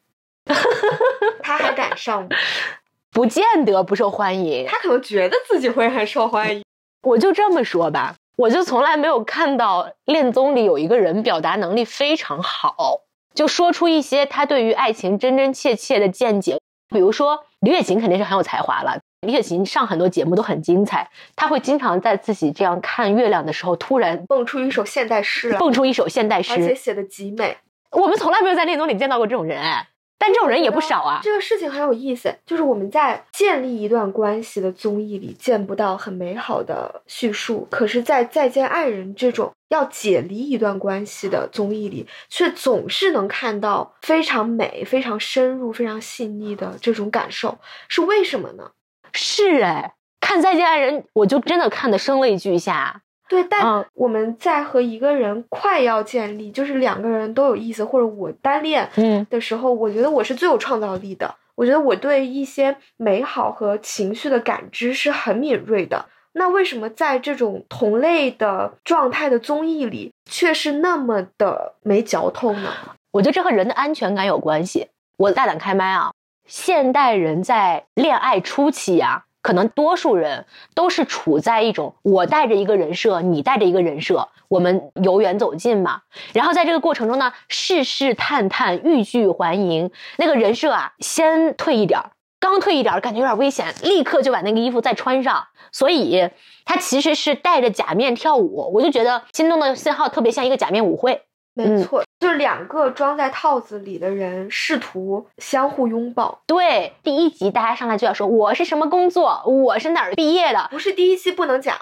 他还敢上吗？不见得不受欢迎。他可能觉得自己会很受欢迎。我就这么说吧，我就从来没有看到恋综里有一个人表达能力非常好，就说出一些他对于爱情真真切切的见解。比如说李雪琴肯定是很有才华了，李雪琴上很多节目都很精彩，她会经常在自己这样看月亮的时候，突然蹦出一首现代诗来，蹦出一首现代诗而且。写的极美。我们从来没有在恋综里见到过这种人，哎，但这种人也不少啊。这个事情很有意思，就是我们在建立一段关系的综艺里见不到很美好的叙述，可是，在《再见爱人》这种要解离一段关系的综艺里，却总是能看到非常美、非常深入、非常细腻的这种感受，是为什么呢？是哎，看《再见爱人》，我就真的看得声泪俱下。对，但嗯我们在和一个人快要建立，就是两个人都有意思，或者我单恋嗯的时候，我觉得我是最有创造力的。我觉得我对一些美好和情绪的感知是很敏锐的。那为什么在这种同类的状态的综艺里，却是那么的没嚼头呢？我觉得这和人的安全感有关系。我大胆开麦啊，现代人在恋爱初期啊，可能多数人都是处在一种我带着一个人设，你带着一个人设，我们由远走近嘛。然后在这个过程中呢，试试探探，欲拒还迎，那个人设啊，先退一点儿。刚退一点儿，感觉有点危险，立刻就把那个衣服再穿上。所以他其实是戴着假面跳舞。我就觉得心动的信号特别像一个假面舞会。没错，就是两个装在套子里的人试图相互拥抱。对，第一集大家上来就要说我是什么工作，我是哪儿毕业的，不是第一期不能讲，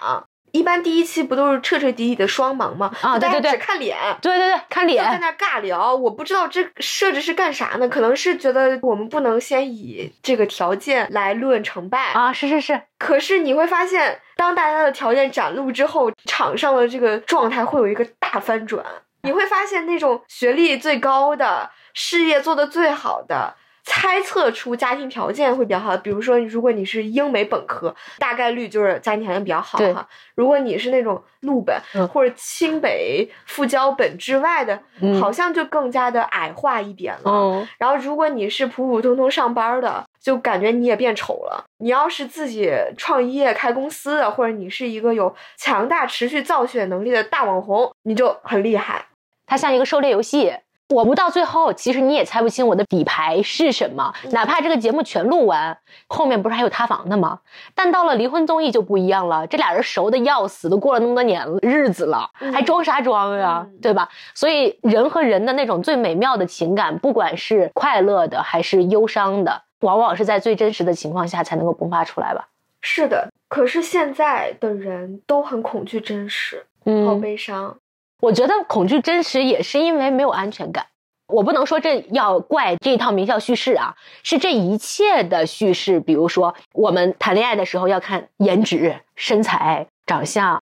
一般第一期不都是彻彻底底的双盲吗？就大家啊对对对只看脸。对对对，看就在，那尬聊，我不知道这设置是干啥呢？可能是觉得我们不能先以这个条件来论成败啊，是是是，可是你会发现，当大家的条件展露之后，场上的这个状态会有一个大翻转。你会发现，那种学历最高的、事业做得最好的。猜测出家庭条件会比较好，比如说，如果你是英美本科，大概率就是家庭条件比较好哈。如果你是那种陆本、嗯或者清北复交本之外的，嗯好像就更加的矮化一点了。嗯，然后，如果你是普普通通上班的，就感觉你也变丑了。你要是自己创业开公司的，或者你是一个有强大持续造血能力的大网红，你就很厉害。它像一个狩猎游戏。我不到最后，其实你也猜不清我的底牌是什么。哪怕这个节目全录完，后面不是还有塌房的吗？但到了离婚综艺就不一样了，这俩人熟的要死，都过了那么多年日子了，嗯还装啥装呀，嗯对吧？所以人和人的那种最美妙的情感，不管是快乐的还是忧伤的，往往是在最真实的情况下才能够迸发出来吧。是的，可是现在的人都很恐惧真实，好嗯，悲伤。我觉得恐惧真实也是因为没有安全感。我不能说这要怪这一套名校叙事啊，是这一切的叙事。比如说，我们谈恋爱的时候要看颜值、身材、长相，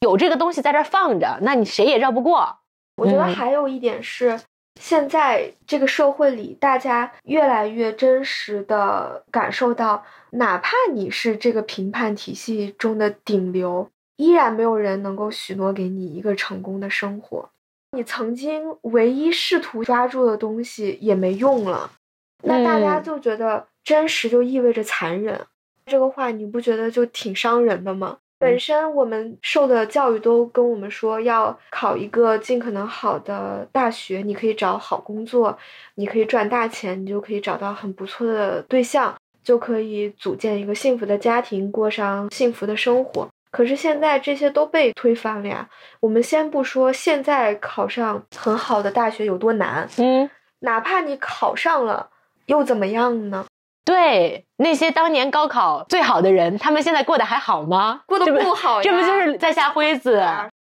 有这个东西在这儿放着，那你谁也绕不过。我觉得嗯还有一点是，现在这个社会里，大家越来越真实的感受到，哪怕你是这个评判体系中的顶流，依然没有人能够许诺给你一个成功的生活。你曾经唯一试图抓住的东西也没用了，那大家嗯就觉得真实就意味着残忍。这个话你不觉得就挺伤人的吗？本身我们受的教育都跟我们说要考一个尽可能好的大学，你可以找好工作，你可以赚大钱，你就可以找到很不错的对象，就可以组建一个幸福的家庭，过上幸福的生活。可是现在这些都被推翻了呀。我们先不说现在考上很好的大学有多难，嗯，哪怕你考上了，又怎么样呢？对，那些当年高考最好的人，他们现在过得还好吗？过得不好呀，这不就是在下灰子？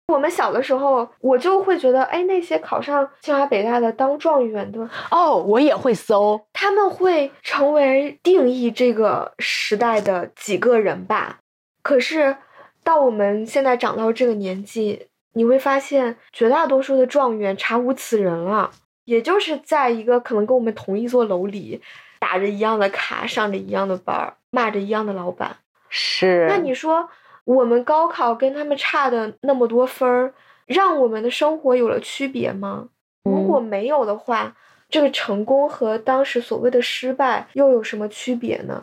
我们小的时候，我就会觉得，哎，那些考上清华北大的当状元的，哦，我也会搜。他们会成为定义这个时代的几个人吧。可是，到我们现在长到这个年纪，你会发现，绝大多数的状元查无此人了。也就是在一个可能跟我们同一座楼里，打着一样的卡，上着一样的班儿，骂着一样的老板。是，那你说，我们高考跟他们差的那么多分儿，让我们的生活有了区别吗？如果没有的话，这个成功和当时所谓的失败又有什么区别呢？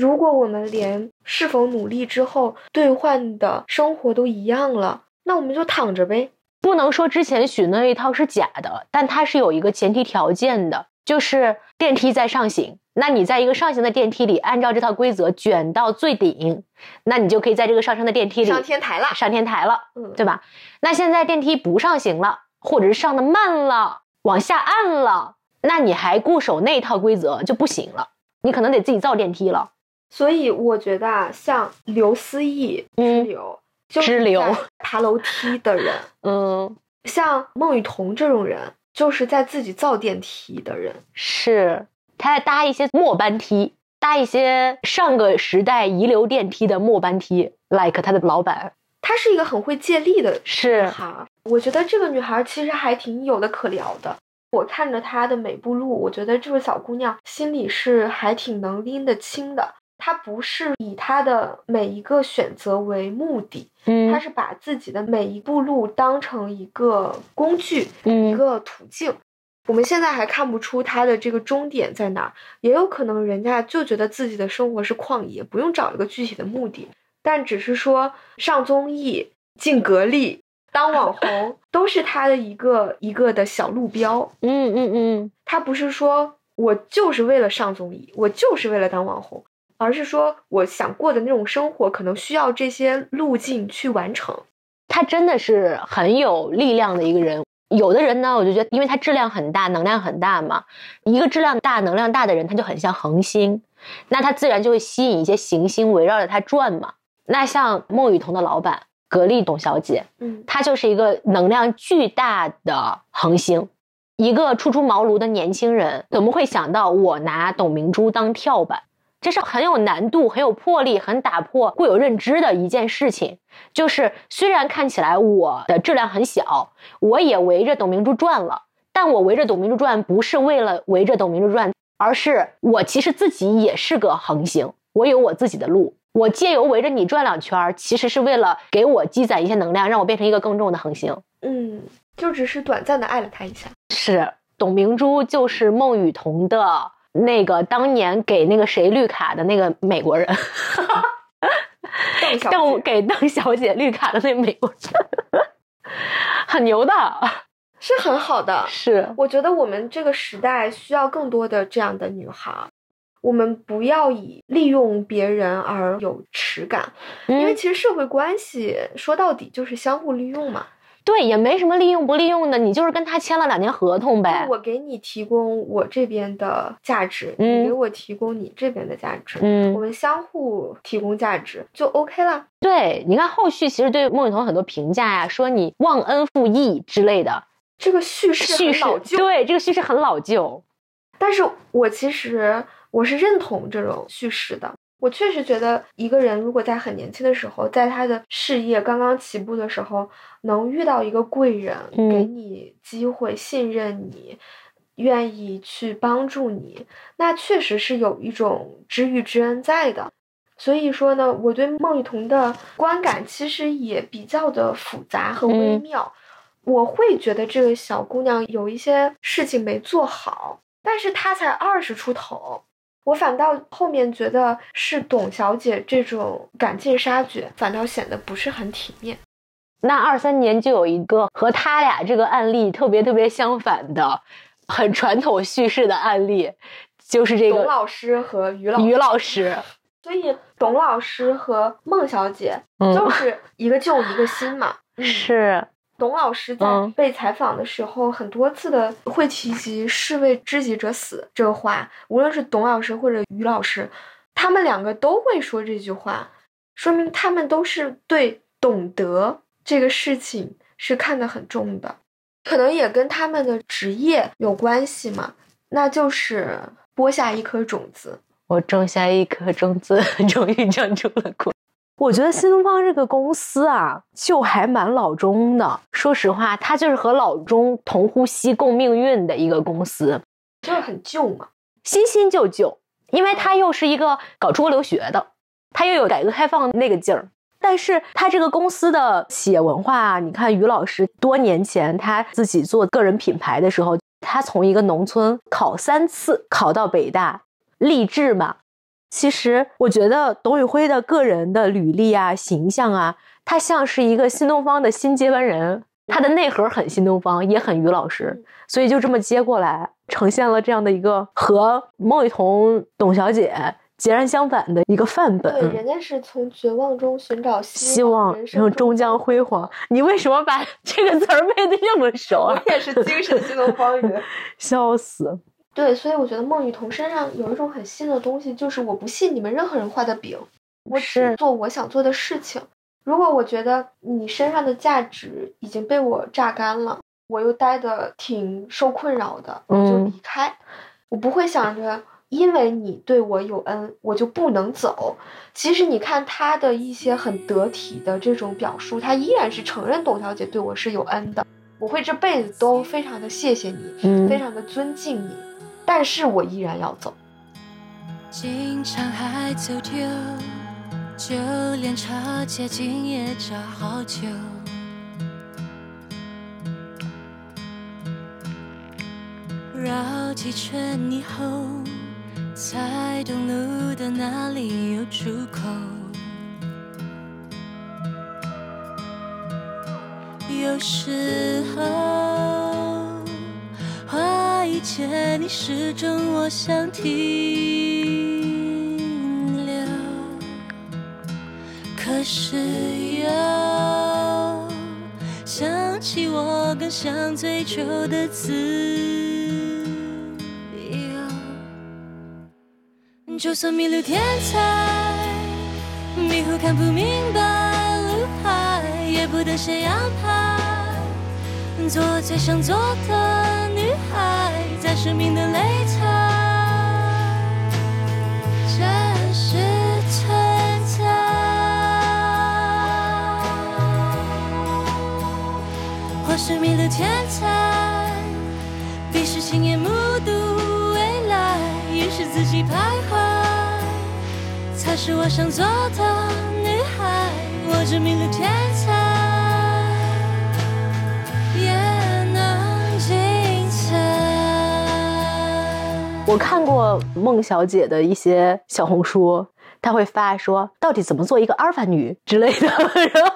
如果我们连是否努力之后兑换的生活都一样了，那我们就躺着呗。不能说之前许的那一套是假的，但它是有一个前提条件的，就是电梯在上行。那你在一个上行的电梯里，按照这套规则卷到最顶，那你就可以在这个上升的电梯里上天台了，上天台了，嗯，对吧？那现在电梯不上行了，或者是上的慢了，往下按了，那你还固守那套规则就不行了，你可能得自己造电梯了。所以我觉得啊，像刘思义之嗯流，就是支流爬楼梯的人，嗯，像孟雨桐这种人，就是在自己造电梯的人。是他在搭一些末班梯，搭一些上个时代遗留电梯的末班梯，like 他的老板她是一个很会借力的女是孩，我觉得这个女孩儿其实还挺有的可聊的。我看着她的每步路，我觉得这个小姑娘心里是还挺能拎得清的。她不是以他的每一个选择为目的，嗯他是把自己的每一步路当成一个工具，一嗯个途径。我们现在还看不出他的这个终点在哪儿，也有可能人家就觉得自己的生活是旷野，不用找一个具体的目的，但只是说上综艺、进格力、当网红，都是他的一个一个的小路标。嗯嗯嗯，他不是说我就是为了上综艺，我就是为了当网红，而是说我想过的那种生活，可能需要这些路径去完成。他真的是很有力量的一个人。有的人呢，我就觉得，因为他质量很大，能量很大嘛，一个质量大、能量大的人，他就很像恒星，那他自然就会吸引一些行星围绕着他转嘛。那像孟雨桐的老板格力董小姐，嗯她就是一个能量巨大的恒星，一个初出茅庐的年轻人，怎么会想到我拿董明珠当跳板？这是很有难度、很有魄力、很打破固有认知的一件事情。就是虽然看起来我的质量很小，我也围着董明珠转了，但我围着董明珠转不是为了围着董明珠转，而是我其实自己也是个恒星，我有我自己的路。我借由围着你转两圈儿，其实是为了给我积攒一些能量，让我变成一个更重的恒星。嗯，就只是短暂的爱了他一下。是董明珠就是孟雨桐的那个当年给那个谁绿卡的那个美国人，邓小 邓姐给邓小姐绿卡的那个美国人，很牛的。是很好的，是，我觉得我们这个时代需要更多的这样的女孩儿。我们不要以利用别人而有耻感，因为嗯，其实社会关系说到底就是相互利用嘛。对，也没什么利用不利用的，你就是跟他签了两年合同呗。我给你提供我这边的价值，嗯你给我提供你这边的价值，嗯我嗯，们相互提供价值就 OK 了。对，你看后续其实对孟雨桐很多评价呀，说你忘恩负义之类的。这个叙事叙事很老旧。对这个叙事很老旧。但是我其实我是认同这种叙事的。我确实觉得，一个人如果在很年轻的时候，在他的事业刚刚起步的时候，能遇到一个贵人，嗯给你机会、信任你，愿意去帮助你，那确实是有一种知遇之恩在的。所以说呢，我对孟雨桐的观感其实也比较的复杂和微嗯妙。我会觉得这个小姑娘有一些事情没做好，但是她才二十出头，我反倒后面觉得是董小姐这种赶尽杀绝，反倒显得不是很体面。那二三年就有一个和他俩这个案例特别特别相反的，很传统叙事的案例，就是这个董老师和于老师，于老师。所以董老师和孟小姐嗯就是一个旧一个新嘛。嗯是，董老师在嗯被采访的时候，很多次的会提及“士为知己者死”这个话，无论是董老师或者于老师，他们两个都会说这句话，说明他们都是对懂得这个事情是看得很重的，可能也跟他们的职业有关系嘛，那就是播下一颗种子。我种下一颗种子，终于长出了果。我觉得新东方这个公司啊，就还蛮老中的。说实话，它就是和老中同呼吸共命运的一个公司，就是很旧嘛，新新旧旧，因为它又是一个搞出国留学的，它又有改革开放那个劲儿。但是它这个公司的企业文化啊，你看于老师多年前他自己做个人品牌的时候，他从一个农村考三次考到北大，励志嘛。其实我觉得董宇辉的个人的履历啊、形象啊，他像是一个新东方的新接班人，他的内核很新东方，也很于老师，所以就这么接过来，呈现了这样的一个和孟雨桐董小姐截然相反的一个范本对，人家是从绝望中寻找希望人生然后终将辉煌。你为什么把这个词儿 背得这么熟啊？我也是精神新东方人。笑死！对，所以我觉得孟雨桐身上有一种很新的东西，就是我不信你们任何人画的饼，我只是做我想做的事情。如果我觉得你身上的价值已经被我榨干了，我又待的挺受困扰的，我就嗯离开。我不会想着因为你对我有恩，我就不能走。其实你看他的一些很得体的这种表述，他依然是承认董小姐对我是有恩的，我会这辈子都非常的谢谢你，嗯非常的尊敬你，但是我依然要走。经常还走丢，就连茶接近也找好久。绕几圈以后，才懂路的哪里有出口。有时候话一切你始终我想停留，可是又想起我更想追求的自由。就算迷路天才，迷糊看不明白路牌，也不等谁安排。做最想做的女孩，在生命的擂台，真实存在。或是迷路天才，闭视亲眼目睹未来，于是自己徘徊。才是我想做的女孩，我这迷路天才。我看过孟小姐的一些小红书，她会发说到底怎么做一个阿尔法女之类的，然后，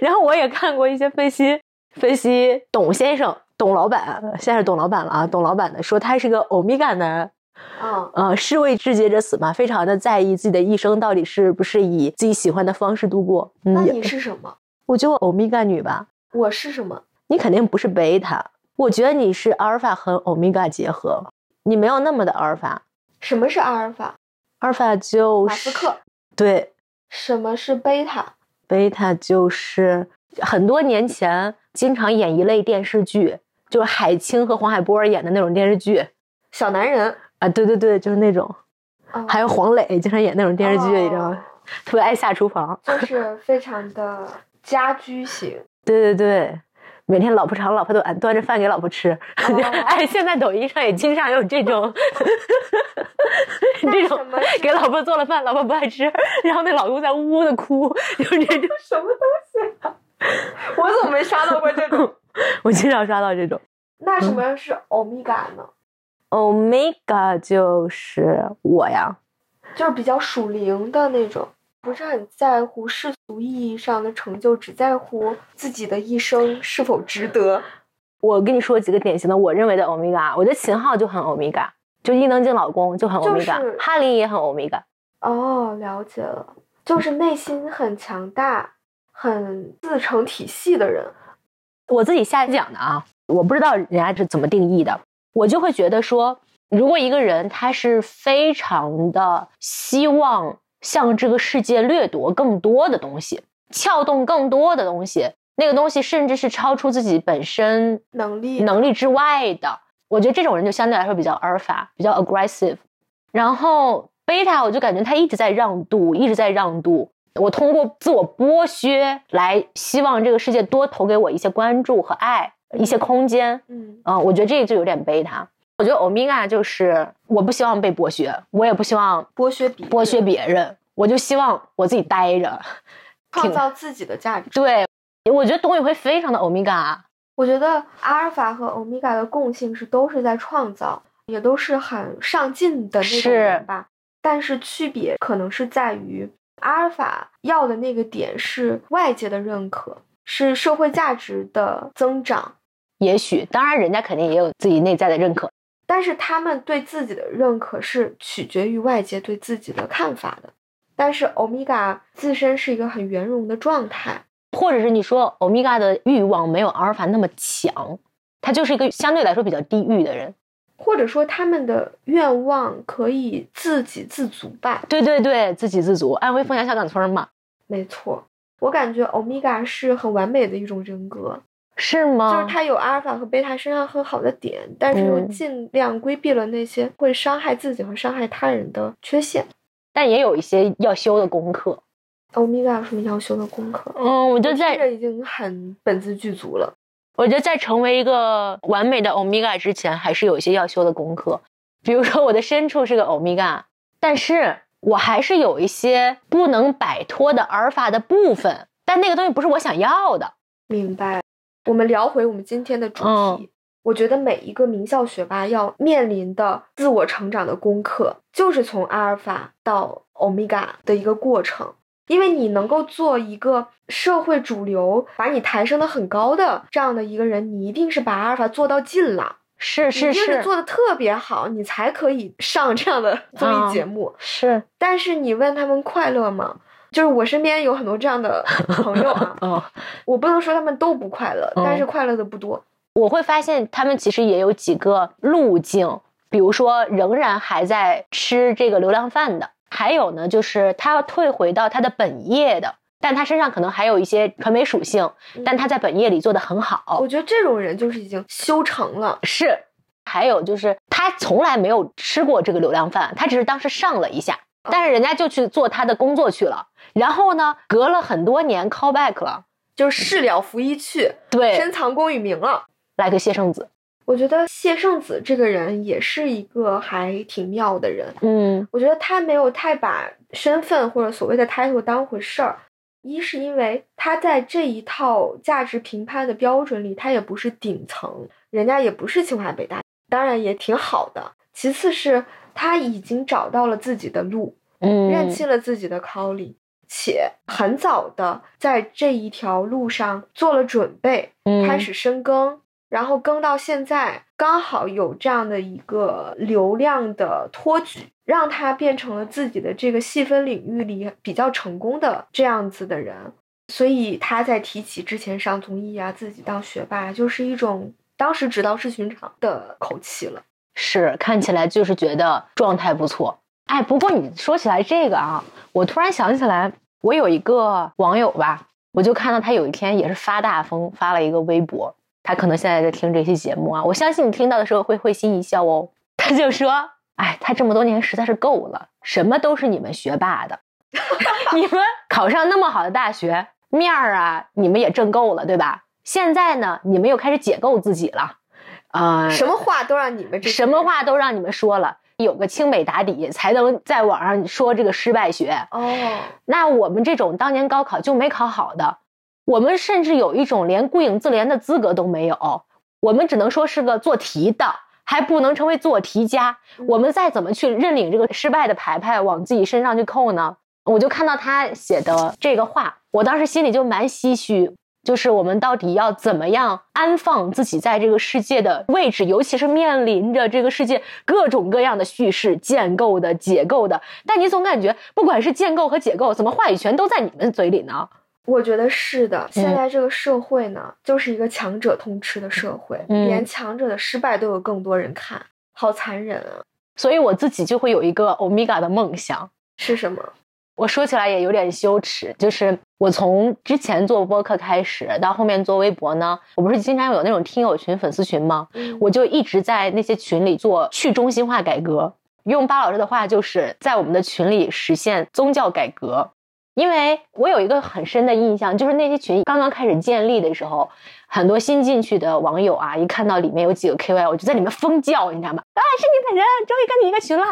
然后我也看过一些分析，分析董先生、董老板，现在是董老板了啊，董老板的说他是个欧米伽男，嗯，呃，士为知己者死嘛，非常的在意自己的一生到底是不是以自己喜欢的方式度过。嗯，那你是什么？我就欧米伽女吧，我是什么？你肯定不是贝塔，我觉得你是阿尔法和欧米伽结合，你没有那么的阿尔法，什么是阿尔法？阿尔法就是马斯克。对，什么是贝塔？贝塔就是很多年前经常演一类电视剧，就是海清和黄海波演的那种电视剧小男人，啊，对对对，就是那种，哦还有黄磊经常演那种电视剧，你知道吗？特别爱下厨房。就是 非常的家居型。对对对，每天老婆长老婆短，端着饭给老婆吃。哎，现在抖音上也经常有这种 这种给老婆做了饭，老婆不爱吃，然后那老公在呜呜的哭，就是这种。什么东西啊？我怎么没刷到过这种？我经常刷到这种。那什么是欧米伽呢？Omega 就是我呀，就是比较属灵的那种，不是很在乎世俗意义上的成就，只在乎自己的一生是否值得。我跟你说几个典型的我认为的欧米伽我觉得秦昊就很欧米伽就伊能静老公就很就 Omega，、是哈林也很欧米伽。哦，了解了，就是内心很强大、很自成体系的人。我自己瞎讲的啊，我不知道人家是怎么定义的，我就会觉得说，如果一个人他是非常的希望向这个世界掠夺更多的东西，撬动更多的东西，那个东西甚至是超出自己本身能力能力之外的，我觉得这种人就相对来说比较阿尔法，比较 aggressive。然后贝塔，我就感觉他一直在让渡，一直在让渡。我通过自我剥削来希望这个世界多投给我一些关注和爱，一些空间。嗯嗯、我觉得这个就有点贝塔。我觉得欧米伽就是我不希望被剥削，我也不希望剥削剥削别人，我就希望我自己待着。创造自己的价值。对，我觉得董宇辉非常的欧米伽。我觉得阿尔法和欧米伽的共性是都是在创造，也都是很上进的那种人吧。但是区别可能是在于，阿尔法要的那个点是外界的认可，是社会价值的增长。也许，当然人家肯定也有自己内在的认可。但是他们对自己的认可是取决于外界对自己的看法的。但是欧米伽自身是一个很圆融的状态，或者是你说欧米伽的欲望没有阿尔法那么强，他就是一个相对来说比较低欲的人。或者说他们的愿望可以自给自足吧。对对对，自给自足，安徽凤阳小岗村嘛，没错，我感觉欧米伽是很完美的一种人格，是吗？就是他有阿尔法和贝塔身上很好的点，但是又嗯尽量规避了那些会伤害自己和伤害他人的缺陷。但也有一些要修的功课。欧米伽有什么要修的功课？嗯，我就这在，这已经很本自具足了。我觉得在成为一个完美的欧米伽之前，还是有一些要修的功课。比如说我的深处是个欧米伽，但是我还是有一些不能摆脱的阿尔法的部分，但那个东西不是我想要的。明白。我们聊回我们今天的主题。嗯我觉得每一个名校学霸要面临的自我成长的功课，就是从阿尔法到欧米伽的一个过程。因为你能够做一个社会主流，把你抬升的很高的这样的一个人，你一定是把阿尔法做到尽了，是是一定是是做的特别好，你才可以上这样的综艺节目。是，但是你问他们快乐吗？就是我身边有很多这样的朋友啊，嗯。我不能说他们都不快乐，嗯但是快乐的不多。我会发现他们其实也有几个路径，比如说仍然还在吃这个流量饭的，还有呢就是他要退回到他的本业的，但他身上可能还有一些传媒属性，但他在本业里做的很好我。觉得这种人就是已经修成了。是，还有就是他从来没有吃过这个流量饭，他只是当时上了一下，但是人家就去做他的工作去了，然后呢，隔了很多年 call back 了，就是事了拂衣去，对，深藏功与名了。来个谢圣子，我觉得谢圣子这个人也是一个还挺妙的人。嗯我觉得他没有太把身份或者所谓的 title 当回事儿。一是因为他在这一套价值评判的标准里，他也不是顶层，人家也不是清华北大，当然也挺好的。其次是他已经找到了自己的路，嗯，认清了自己的 calling，且很早的在这一条路上做了准备，嗯开始深耕，然后耕到现在，刚好有这样的一个流量的托举，让他变成了自己的这个细分领域里比较成功的这样子的人。所以他在提起之前上综艺啊，自己当学霸，就是一种当时直道是寻常的口气了。是看起来就是觉得状态不错。哎，不过你说起来这个啊，我突然想起来，我有一个网友吧，我就看到他有一天也是发大疯，发了一个微博。他可能现在在听这期节目啊，我相信你听到的时候会会心一笑哦。他就说：“哎，他这么多年实在是够了，什么都是你们学霸的，你们考上那么好的大学，面儿啊，你们也挣够了，对吧？现在呢，你们又开始解构自己了，啊、什么话都让你们这什么话都让你们说了，有个清北打底，才能在网上说这个失败学。哦，那我们这种当年高考就没考好的，我们甚至有一种连顾影自怜的资格都没有，我们只能说是个做题的，还不能成为做题家。我们再怎么去认领这个失败的牌牌往自己身上去扣呢？我就看到他写的这个话，我当时心里就蛮唏嘘。就是我们到底要怎么样安放自己在这个世界的位置，尤其是面临着这个世界各种各样的叙事建构的、解构的。但你总感觉，不管是建构和解构，怎么话语权都在你们嘴里呢？我觉得是的。现在这个社会呢，就是一个强者通吃的社会，嗯连强者的失败都有更多人看，好残忍啊！所以我自己就会有一个欧米伽的梦想。是什么？我说起来也有点羞耻，就是我从之前做播客开始，到后面做微博呢，我不是经常有那种听友群、粉丝群吗？嗯我就一直在那些群里做去中心化改革。用巴老师的话，就是在我们的群里实现宗教改革。因为我有一个很深的印象，就是那些群刚刚开始建立的时候，很多新进去的网友啊，一看到里面有几个 KOL，我就在里面疯叫，你知道吗？啊，是你本人，终于跟你一个群了，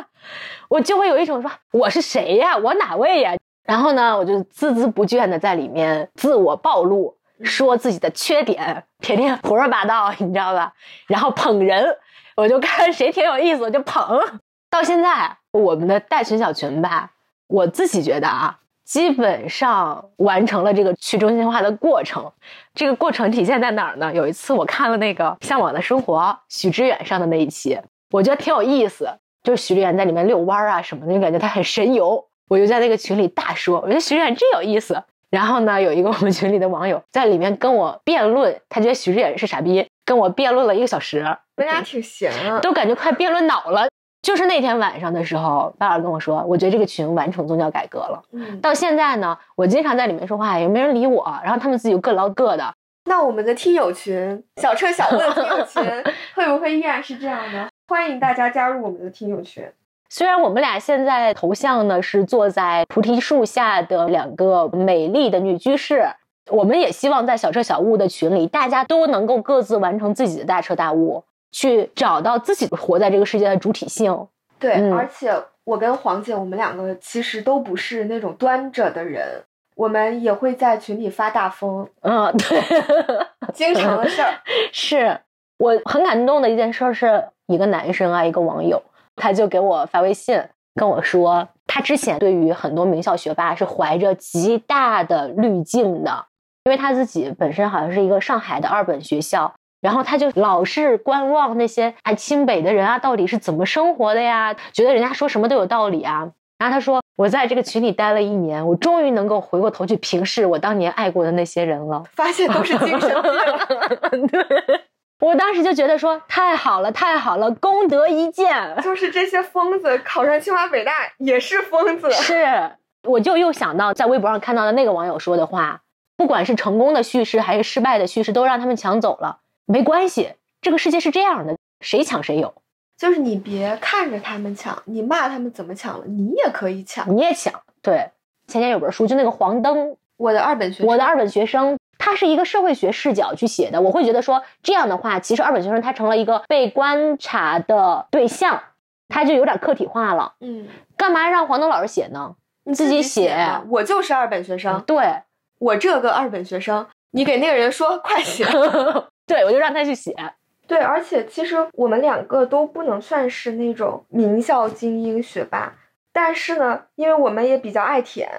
我就会有一种说我是谁呀，我哪位呀？然后呢，我就孜孜不倦的在里面自我暴露，说自己的缺点，天天胡说八道，你知道吧？然后捧人，我就看谁挺有意思，我就捧。到现在，我们的大群小群吧，我自己觉得啊，基本上完成了这个去中心化的过程。这个过程体现在哪儿呢？有一次我看了那个《向往的生活》许知远上的那一期，我觉得挺有意思。就是许知远在里面遛弯儿啊什么的，就感觉他很神游。我就在那个群里大说，我觉得许知远真有意思。然后呢，有一个我们群里的网友在里面跟我辩论，他觉得许知远是傻逼，跟我辩论了一个小时，大家挺闲啊。都感觉快辩论恼了。就是那天晚上的时候，巴尔跟我说，我觉得这个群完成宗教改革了。嗯，到现在呢，我经常在里面说话，也没人理我，然后他们自己就各唠各的。那我们的听友群，小车小问的听友 群，会不会依然是这样呢？欢迎大家加入我们的听友群。虽然我们俩现在头像呢是坐在菩提树下的两个美丽的女居士，我们也希望在小车小悟的群里，大家都能够各自完成自己的大彻大悟，去找到自己活在这个世界的主体性。对，嗯而且我跟黄姐，我们两个其实都不是那种端着的人，我们也会在群里发大疯，嗯，对，经常的事儿。是我很感动的一件事儿，是一个男生啊，一个网友，他就给我发微信跟我说，他之前对于很多名校学霸是怀着极大的滤镜的，因为他自己本身好像是一个上海的二本学校。然后他就老是观望那些啊清北的人啊，到底是怎么生活的呀？觉得人家说什么都有道理啊。然后他说：“我在这个群里待了一年，我终于能够回过头去平视我当年爱过的那些人了。”发现都是精神病，对，我当时就觉得说太好了，太好了，功德一件。就是这些疯子考上清华北大也是疯子。是，我就又想到在微博上看到的那个网友说的话，不管是成功的叙事还是失败的叙事，都让他们抢走了，没关系，这个世界是这样的，谁抢谁有，就是你别看着他们抢，你骂他们怎么抢了，你也可以抢。你也抢。对，前年有本书，就那个黄灯，我的二本学生，我的二本学生，他是一个社会学视角去写的，我会觉得说这样的话，其实二本学生他成了一个被观察的对象，他就有点客体化了。嗯，干嘛让黄灯老师写呢？你自己写写我就是二本学生，对，我这个二本学生，你给那个人说快写。对，我就让他去写。对，而且其实我们两个都不能算是那种名校精英学霸，但是呢，因为我们也比较爱舔，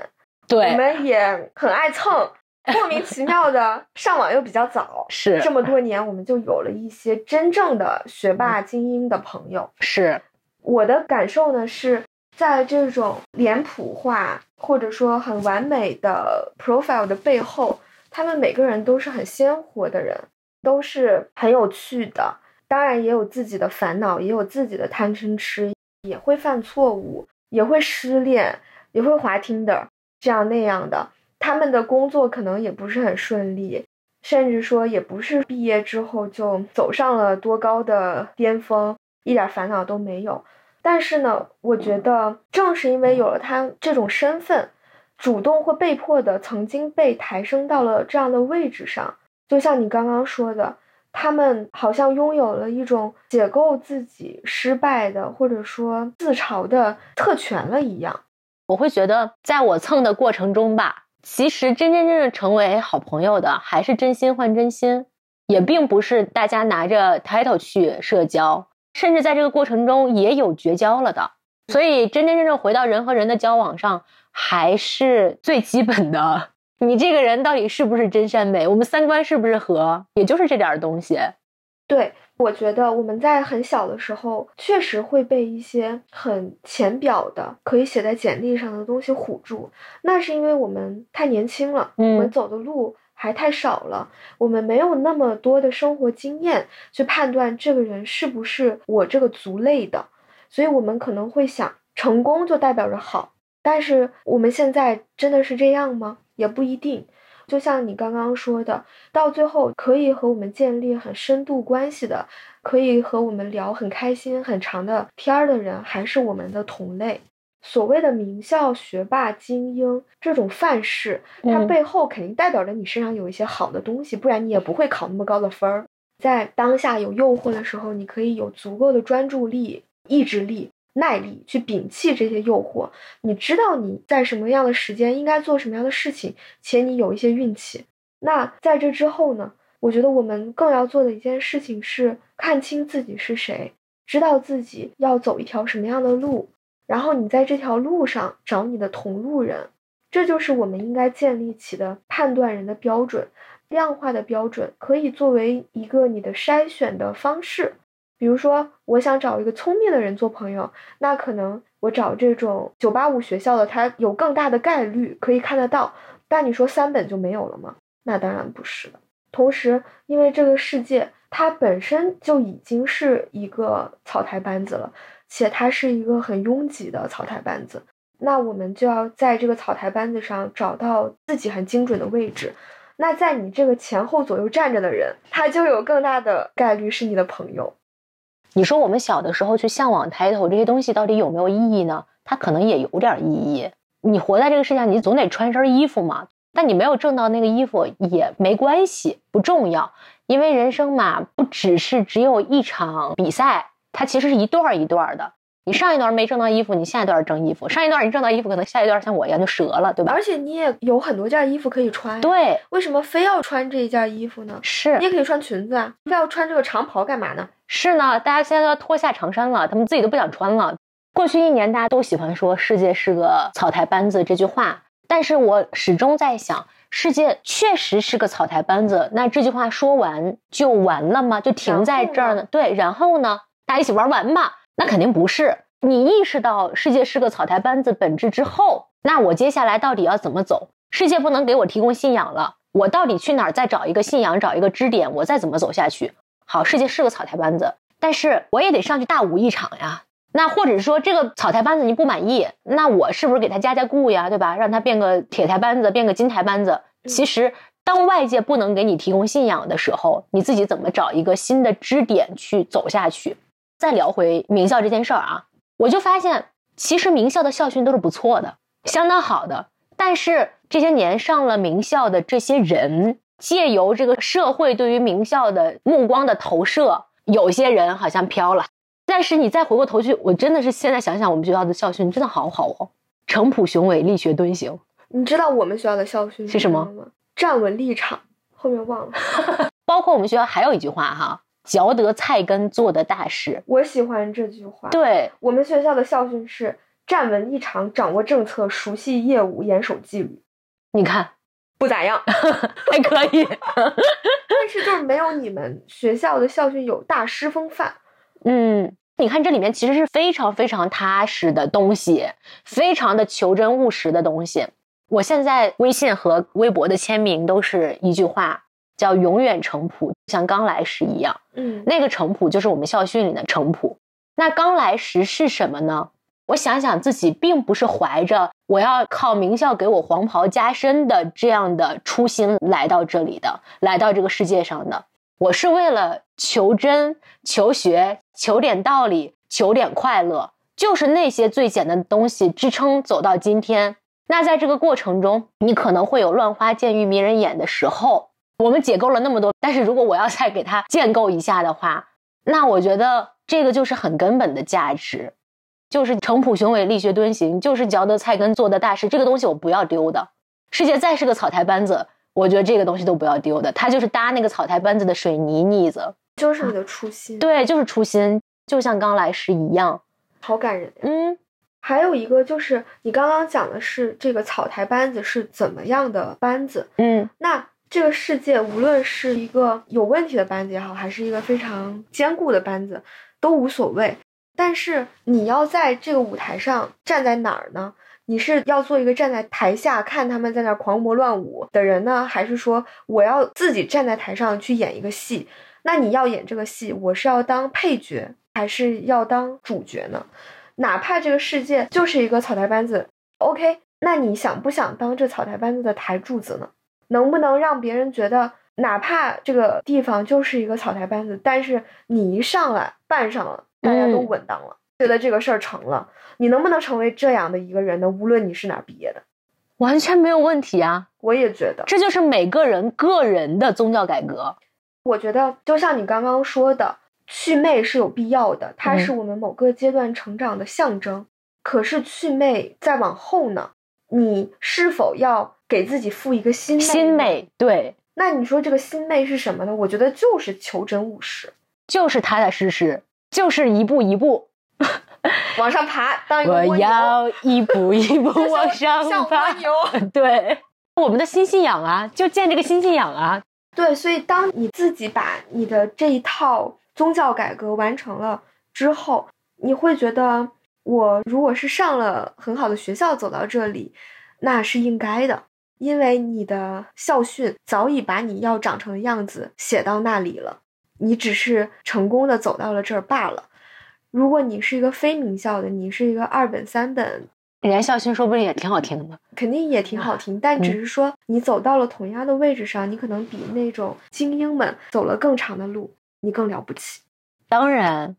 对我，们也很爱蹭，莫名其妙的上网又比较早，是这么多年我们就有了一些真正的学霸精英的朋友。是，我的感受呢是在这种脸谱化或者说很完美的 profile 的背后，他们每个人都是很鲜活的人，都是很有趣的。当然也有自己的烦恼，也有自己的贪嗔痴，也会犯错误，也会失恋，也会滑 Tinder 这样那样的。他们的工作可能也不是很顺利，甚至说也不是毕业之后就走上了多高的巅峰，一点烦恼都没有。但是呢，我觉得正是因为有了他这种身份，主动或被迫的曾经被抬升到了这样的位置上，就像你刚刚说的。他们好像拥有了一种解构自己失败的，或者说自嘲的特权了一样。我会觉得，在我蹭的过程中吧，其实真真正正成为好朋友的，还是真心换真心，也并不是大家拿着 title 去社交，甚至在这个过程中也有绝交了的。所以，真真正正回到人和人的交往上，还是最基本的。你这个人到底是不是真善美？我们三观是不是合？也就是这点东西。对，我觉得我们在很小的时候，确实会被一些很浅表的、可以写在简历上的东西唬住。那是因为我们太年轻了，我们走的路还太少了，我们没有那么多的生活经验去判断这个人是不是我这个族类的，所以我们可能会想，成功就代表着好。但是我们现在真的是这样吗？也不一定，就像你刚刚说的，到最后可以和我们建立很深度关系的，可以和我们聊很开心、很长的天儿的人，还是我们的同类。所谓的名校学霸、精英这种范式，它背后肯定代表着你身上有一些好的东西，不然你也不会考那么高的分儿。在当下有诱惑的时候，你可以有足够的专注力、意志力。耐力去摒弃这些诱惑，你知道你在什么样的时间应该做什么样的事情，且你有一些运气。那在这之后呢？我觉得我们更要做的一件事情是看清自己是谁，知道自己要走一条什么样的路，然后你在这条路上找你的同路人，这就是我们应该建立起的判断人的标准，量化的标准，可以作为一个你的筛选的方式。比如说，我想找一个聪明的人做朋友，那可能我找这种九八五学校的，他有更大的概率可以看得到。但你说三本就没有了吗？那当然不是的。同时，因为这个世界它本身就已经是一个草台班子了，且它是一个很拥挤的草台班子，那我们就要在这个草台班子上找到自己很精准的位置。那在你这个前后左右站着的人，他就有更大的概率是你的朋友。你说我们小的时候去向往 title 这些东西到底有没有意义呢？它可能也有点意义。你活在这个世界上，你总得穿身衣服嘛。但你没有挣到那个衣服也没关系，不重要。因为人生嘛，不只是只有一场比赛，它其实是一段一段的。你上一段没挣到衣服，你下一段挣衣服；上一段你挣到衣服，可能下一段像我一样就折了，对吧？而且你也有很多件衣服可以穿。对，为什么非要穿这一件衣服呢？是你也可以穿裙子啊，非要穿这个长袍干嘛呢？是呢，大家现在都要脱下长衫了，他们自己都不想穿了。过去一年，大家都喜欢说“世界是个草台班子”这句话，但是我始终在想，世界确实是个草台班子，那这句话说完就完了吗？就停在这儿呢？对，然后呢？大家一起玩完吧？那肯定不是。你意识到世界是个草台班子本质之后，那我接下来到底要怎么走？世界不能给我提供信仰了，我到底去哪儿再找一个信仰，找一个支点，我再怎么走下去？好，世界是个草台班子，但是我也得上去大舞一场呀。那或者是说这个草台班子你不满意，那我是不是给他加加固呀？对吧？让他变个铁台班子，变个金台班子。其实，当外界不能给你提供信仰的时候，你自己怎么找一个新的支点去走下去？再聊回名校这件事儿啊。我就发现，其实名校的校训都是不错的，相当好的。但是这些年上了名校的这些人，借由这个社会对于名校的目光的投射，有些人好像飘了。但是你再回过头去，我真的是现在想想，我们学校的校训真的好好哦，诚朴雄伟，力学敦行。你知道我们学校的校训是什么吗？站稳立场，后面忘了。包括我们学校还有一句话哈。嚼得菜根做的大事，我喜欢这句话。对我们学校的校训是站稳立场，掌握政策，熟悉业务，严守纪律。你看不咋样，还可以。但是就是没有你们学校的校训有大师风范。嗯，你看这里面其实是非常非常踏实的东西，非常的求真务实的东西。我现在微信和微博的签名都是一句话。叫永远程朴，像刚来时一样。嗯，那个程朴就是我们校训里的程朴。那刚来时是什么呢？我想想自己并不是怀着我要靠名校给我黄袍加身的这样的初心来到这里的，来到这个世界上的。我是为了求真、求学、求点道理、求点快乐，就是那些最简单的东西支撑走到今天。那在这个过程中，你可能会有乱花渐欲迷人眼的时候。我们解构了那么多，但是如果我要再给它建构一下的话，那我觉得这个就是很根本的价值，就是城濮雄伟，力学敦行，就是嚼得菜根做的大事。这个东西我不要丢的。世界再是个草台班子，我觉得这个东西都不要丢的。它就是搭那个草台班子的水泥腻子，就是你的初心。对，就是初心，就像刚来时一样，好感人。嗯。还有一个就是你刚刚讲的是这个草台班子是怎么样的班子，嗯，那这个世界无论是一个有问题的班子也好，还是一个非常坚固的班子，都无所谓。但是你要在这个舞台上站在哪儿呢？你是要做一个站在台下看他们在那狂魔乱舞的人呢，还是说我要自己站在台上去演一个戏？那你要演这个戏，我是要当配角，还是要当主角呢？哪怕这个世界就是一个草台班子，OK，那你想不想当这草台班子的台柱子呢？能不能让别人觉得，哪怕这个地方就是一个草台班子，但是你一上来办上了，大家都稳当了，觉得这个事儿成了。你能不能成为这样的一个人呢？无论你是哪毕业的，完全没有问题啊！我也觉得，这就是每个人个人的宗教改革。我觉得，就像你刚刚说的。祛魅是有必要的，它是我们某个阶段成长的象征。可是祛魅再往后呢？你是否要给自己赋一个新新美？对，那你说这个新美是什么呢？我觉得就是求真务实，就是踏踏实实，就是一步一步 往上爬。当一个我要一步 一步往上爬。对，我们的新信仰啊，就建这个新信仰啊。对，所以当你自己把你的这一套。宗教改革完成了之后，你会觉得我如果是上了很好的学校走到这里，那是应该的，因为你的校训早已把你要长成的样子写到那里了，你只是成功的走到了这儿罢了。如果你是一个非名校的，你是一个二本三本，人家校训说不定也挺好听的嘛，肯定也挺好听，但只是说你走到了同样的位置上，你可能比那种精英们走了更长的路。你更了不起，当然，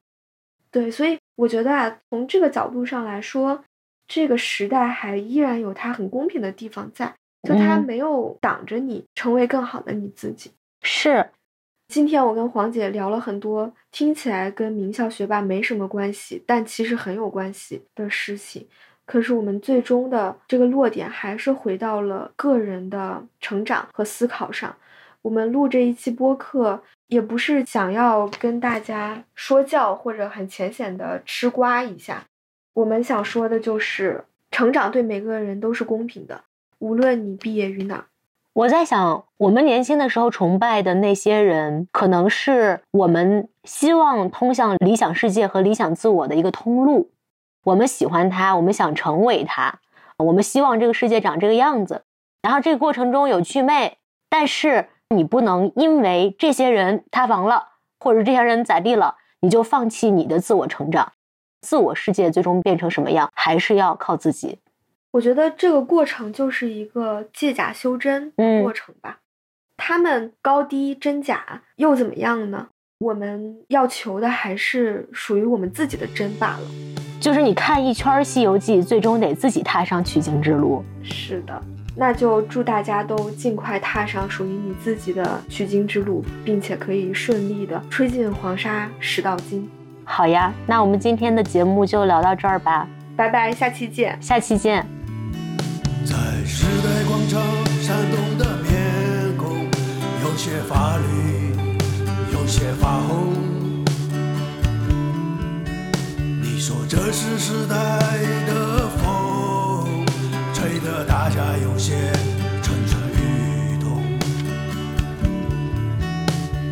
对，所以我觉得啊，从这个角度上来说，这个时代还依然有它很公平的地方在，就它没有挡着你成为更好的你自己。是，今天我跟黄姐聊了很多听起来跟名校学霸没什么关系，但其实很有关系的事情。可是我们最终的这个落点还是回到了个人的成长和思考上。我们录这一期播客。也不是想要跟大家说教或者很浅显的吃瓜一下，我们想说的就是成长对每个人都是公平的，无论你毕业于哪。我在想，我们年轻的时候崇拜的那些人，可能是我们希望通向理想世界和理想自我的一个通路。我们喜欢他，我们想成为他，我们希望这个世界长这个样子。然后这个过程中有祛魅，但是。你不能因为这些人塌房了，或者这些人咋地了，你就放弃你的自我成长，自我世界最终变成什么样，还是要靠自己。我觉得这个过程就是一个借假修真过程吧。他们高低真假又怎么样呢？我们要求的还是属于我们自己的真罢了。就是你看一圈《西游记》，最终得自己踏上取经之路。是的。那就祝大家都尽快踏上属于你自己的取经之路，并且可以顺利的吹进黄沙十道金。好呀，那我们今天的节目就聊到这儿吧，拜拜，下期见，下期见。在时代广场闪动的面孔，有些发绿，有些发红。你说这是时代的风。吹得大家有些蠢蠢欲动，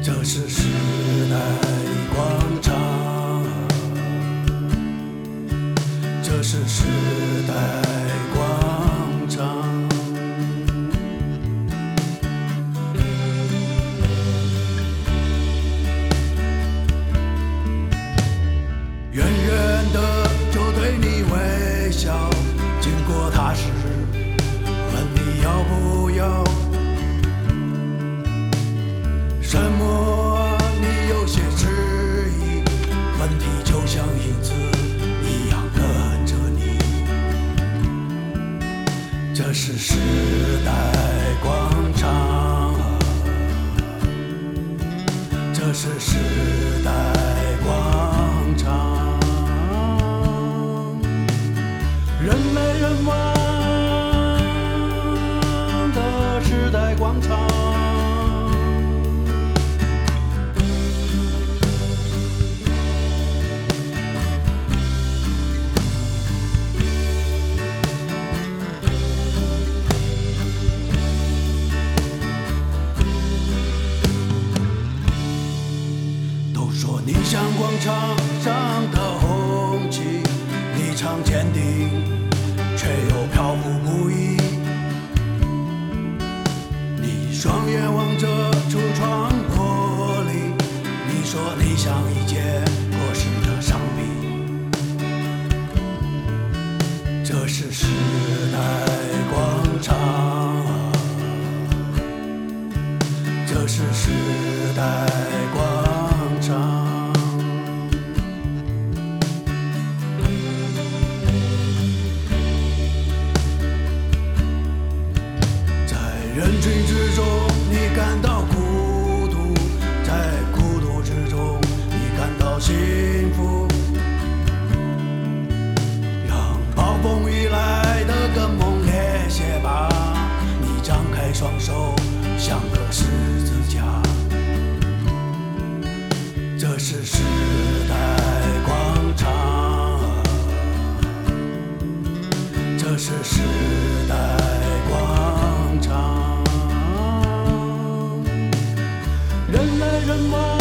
这是时代的广场，这是时这是时代广场。人来人往